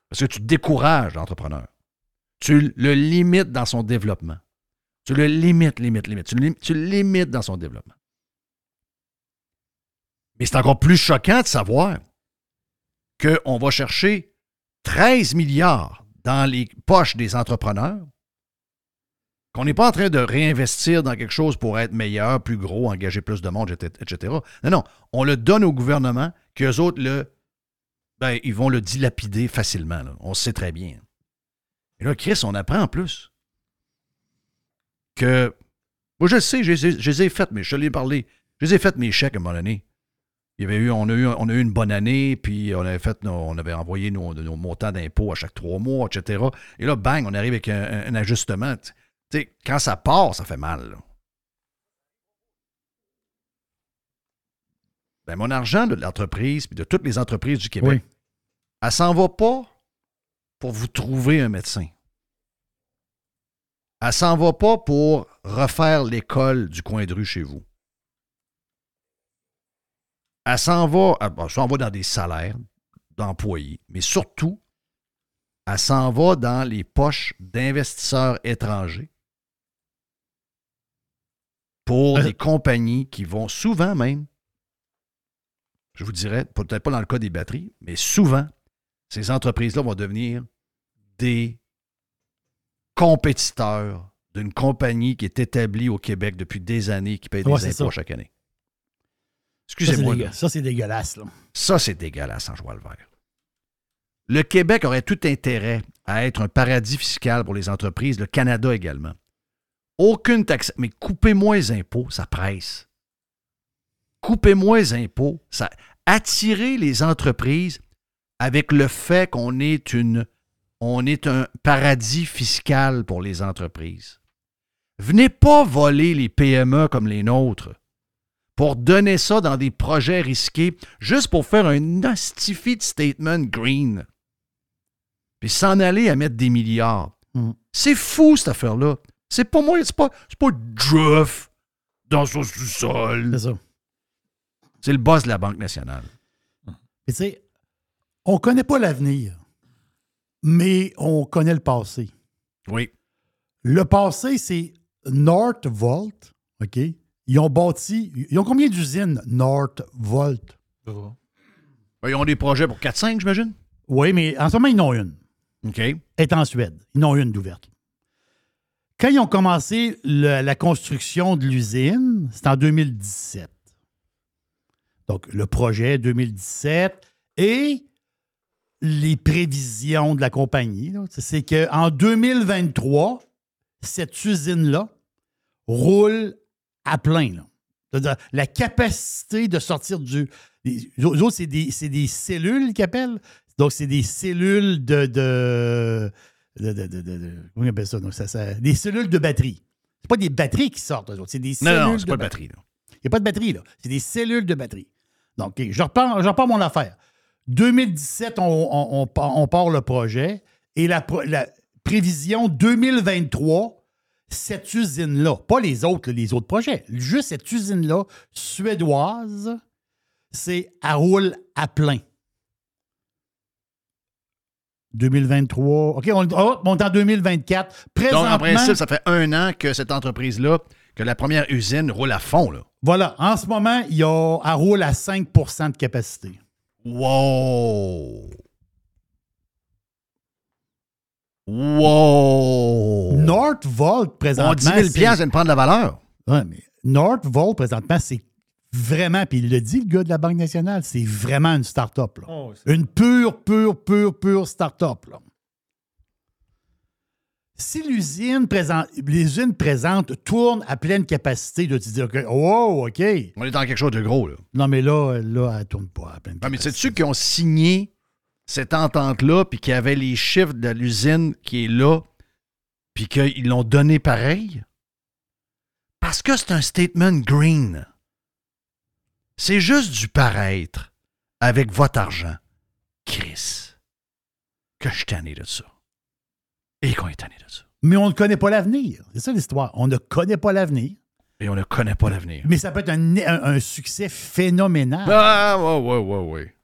Parce que tu décourages l'entrepreneur. Tu le limites dans son développement. Tu le limites, limites, limites. Tu tu le limites dans son développement. Mais c'est encore plus choquant de savoir qu'on va chercher 13 milliards dans les poches des entrepreneurs, qu'on n'est pas en train de réinvestir dans quelque chose pour être meilleur, plus gros, engager plus de monde, etc. Non, non. On le donne au gouvernement, qu'eux autres, le, ben, ils vont le dilapider facilement. là. On sait très bien. Et là, Chris, on apprend en plus que. Moi, je le sais, je les ai- faites, mais je te l'ai parlé. Je les ai faites mes chèques à un moment donné. Il y avait eu, on, a eu, on a eu une bonne année, puis on avait fait on avait envoyé nos, montants d'impôts à chaque trois mois, etc. Et là, bang, on arrive avec un, ajustement. Quand ça part, ça fait mal. là. Ben, mon argent de l'entreprise, puis de toutes les entreprises du Québec, elle s'en va pas pour vous trouver un médecin. Elle s'en va pas pour refaire l'école du coin de rue chez vous. Elle s'en va, elle s'en va dans des salaires d'employés, mais surtout, elle s'en va dans les poches d'investisseurs étrangers pour des compagnies qui vont souvent même, je vous dirais, peut-être pas dans le cas des batteries, mais souvent, ces entreprises-là vont devenir des compétiteurs d'une compagnie qui est établie au Québec depuis des années, qui paye des Ouais, impôts ça. chaque année. Ça, c'est Excusez-moi. dégueu-. Ça, c'est dégueulasse. Là. Ça, c'est dégueulasse en joie le vert. Le Québec aurait tout intérêt à être un paradis fiscal pour les entreprises, le Canada également. Aucune taxe. Mais coupez moins les impôts, ça presse. Coupez moins les impôts, ça. Attirez les entreprises avec le fait qu'on est une. On est un paradis fiscal pour les entreprises. Venez pas voler les PME comme les nôtres pour donner ça dans des projets risqués juste pour faire un nostified statement green. Puis s'en aller à mettre des milliards. Mm. C'est fou, cette affaire-là. C'est pas moi, c'est pas, c'est pas Jeff dans son sous-sol. C'est ça. C'est le boss de la Banque nationale. Mais tu sais, on connaît pas l'avenir, mais on connaît le passé. Oui. Le passé, c'est Northvolt, OK? Ils ont bâti... Ils ont combien d'usines Northvolt? Ben, Ils ont des projets pour 4-5, j'imagine? Oui, mais en ce moment, ils en ont une. OK. Elle est en Suède. Ils en ont une d'ouverte. Quand ils ont commencé la construction de l'usine, c'était en 2017. Donc, le projet 2017 et les prévisions de la compagnie, c'est qu'en 2023, cette usine-là roule à plein. C'est-à-dire, la capacité de sortir du. Les autres, c'est des, c'est des cellules qu'ils appellent. Donc, c'est des cellules de. de, de, de- de- de- de- comment on appelle ça? Donc, ça, ça- des cellules de batterie. C'est pas des batteries qui sortent, eux autres. C'est des Non, cellules. non, c'est de pas de batterie. il n'y a pas de batterie, là. C'est des cellules de batterie. Donc, je repars, je repars mon affaire. 2017, on, on- on part- on part le projet et la, la prévision 2023, cette usine-là, pas les autres, les autres projets, juste cette usine-là, suédoise, c'est elle roule à plein. 2023. OK, on, oh, on est en 2024. Donc, Présentement, en principe, ça fait un an que cette entreprise-là, que la première usine roule à fond. Là. voilà, en ce moment, il y a, elle roule à 5% de capacité. Wow! Wow! Northvolt, présentement. On 10 000 c'est- piastres vient de prendre la valeur. Ouais, mais Northvolt, présentement, c'est vraiment, puis il le dit, le gars de la Banque nationale, c'est vraiment une start-up. là. Oh, c'est- Une pure, pure, pure, pure start-up. là. Si l'usine présente, l'usine présente tourne à pleine capacité, là, tu dis, OK, wow, OK. On est dans quelque chose de gros. Là. Non, mais là, là, elle tourne pas à pleine Ah, mais capacité. sais-tu qu'ils ont signé cette entente-là, puis qu'il y avait les chiffres de l'usine qui est là, puis qu'ils l'ont donné pareil? Parce que c'est un statement green. C'est juste du paraître avec votre argent. Chris, que je suis tanné de ça. Et qu'on est tanné de ça. Mais on ne connaît pas l'avenir. C'est ça l'histoire. On ne connaît pas l'avenir. Et on ne connaît pas l'avenir. Mais ça peut être un, un- un succès phénoménal. Ah, ouais, ouais, ouais, ouais.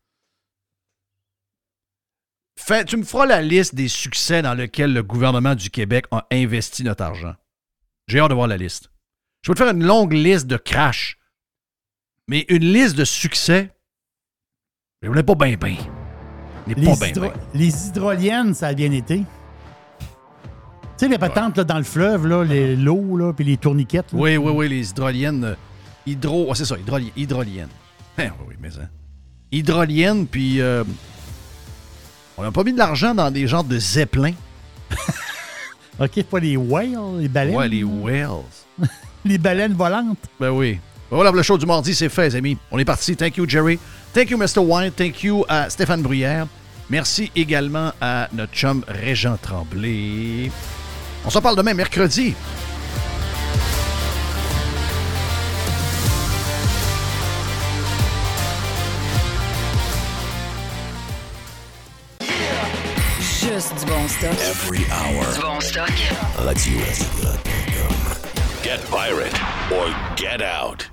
Fais- tu me feras la liste des succès dans lesquels le gouvernement du Québec a investi notre argent. J'ai hâte de voir la liste. Je vais te faire une longue liste de crash. Mais une liste de succès, je ne pas bien, bien. Les, pas bien, hydro- bien. les hydroliennes, ça a bien été. Tu sais, les patentes là, dans le fleuve, là, les- l'eau, là, puis les tourniquettes. là. Oui, oui, oui, les hydroliennes. euh, Hydro. oh, c'est ça, hydroli- hydroliennes. Hein, oui, oui, mais ça. Hydroliennes, puis. euh, on n'a pas mis de l'argent dans des genres de zeppelins. OK, pas les whales, les baleines. Ouais, les whales. les baleines volantes. Ben oui. Voilà, le show du mardi, c'est fait, les amis. On est parti. Thank you, Jerry. Thank you, Mr. White. Thank you à Stéphane Bruyère. Merci également à notre chum Régent Tremblay. On s'en parle demain, mercredi. Juste du bon stock. Every hour. Du bon stock. Get pirate or get out.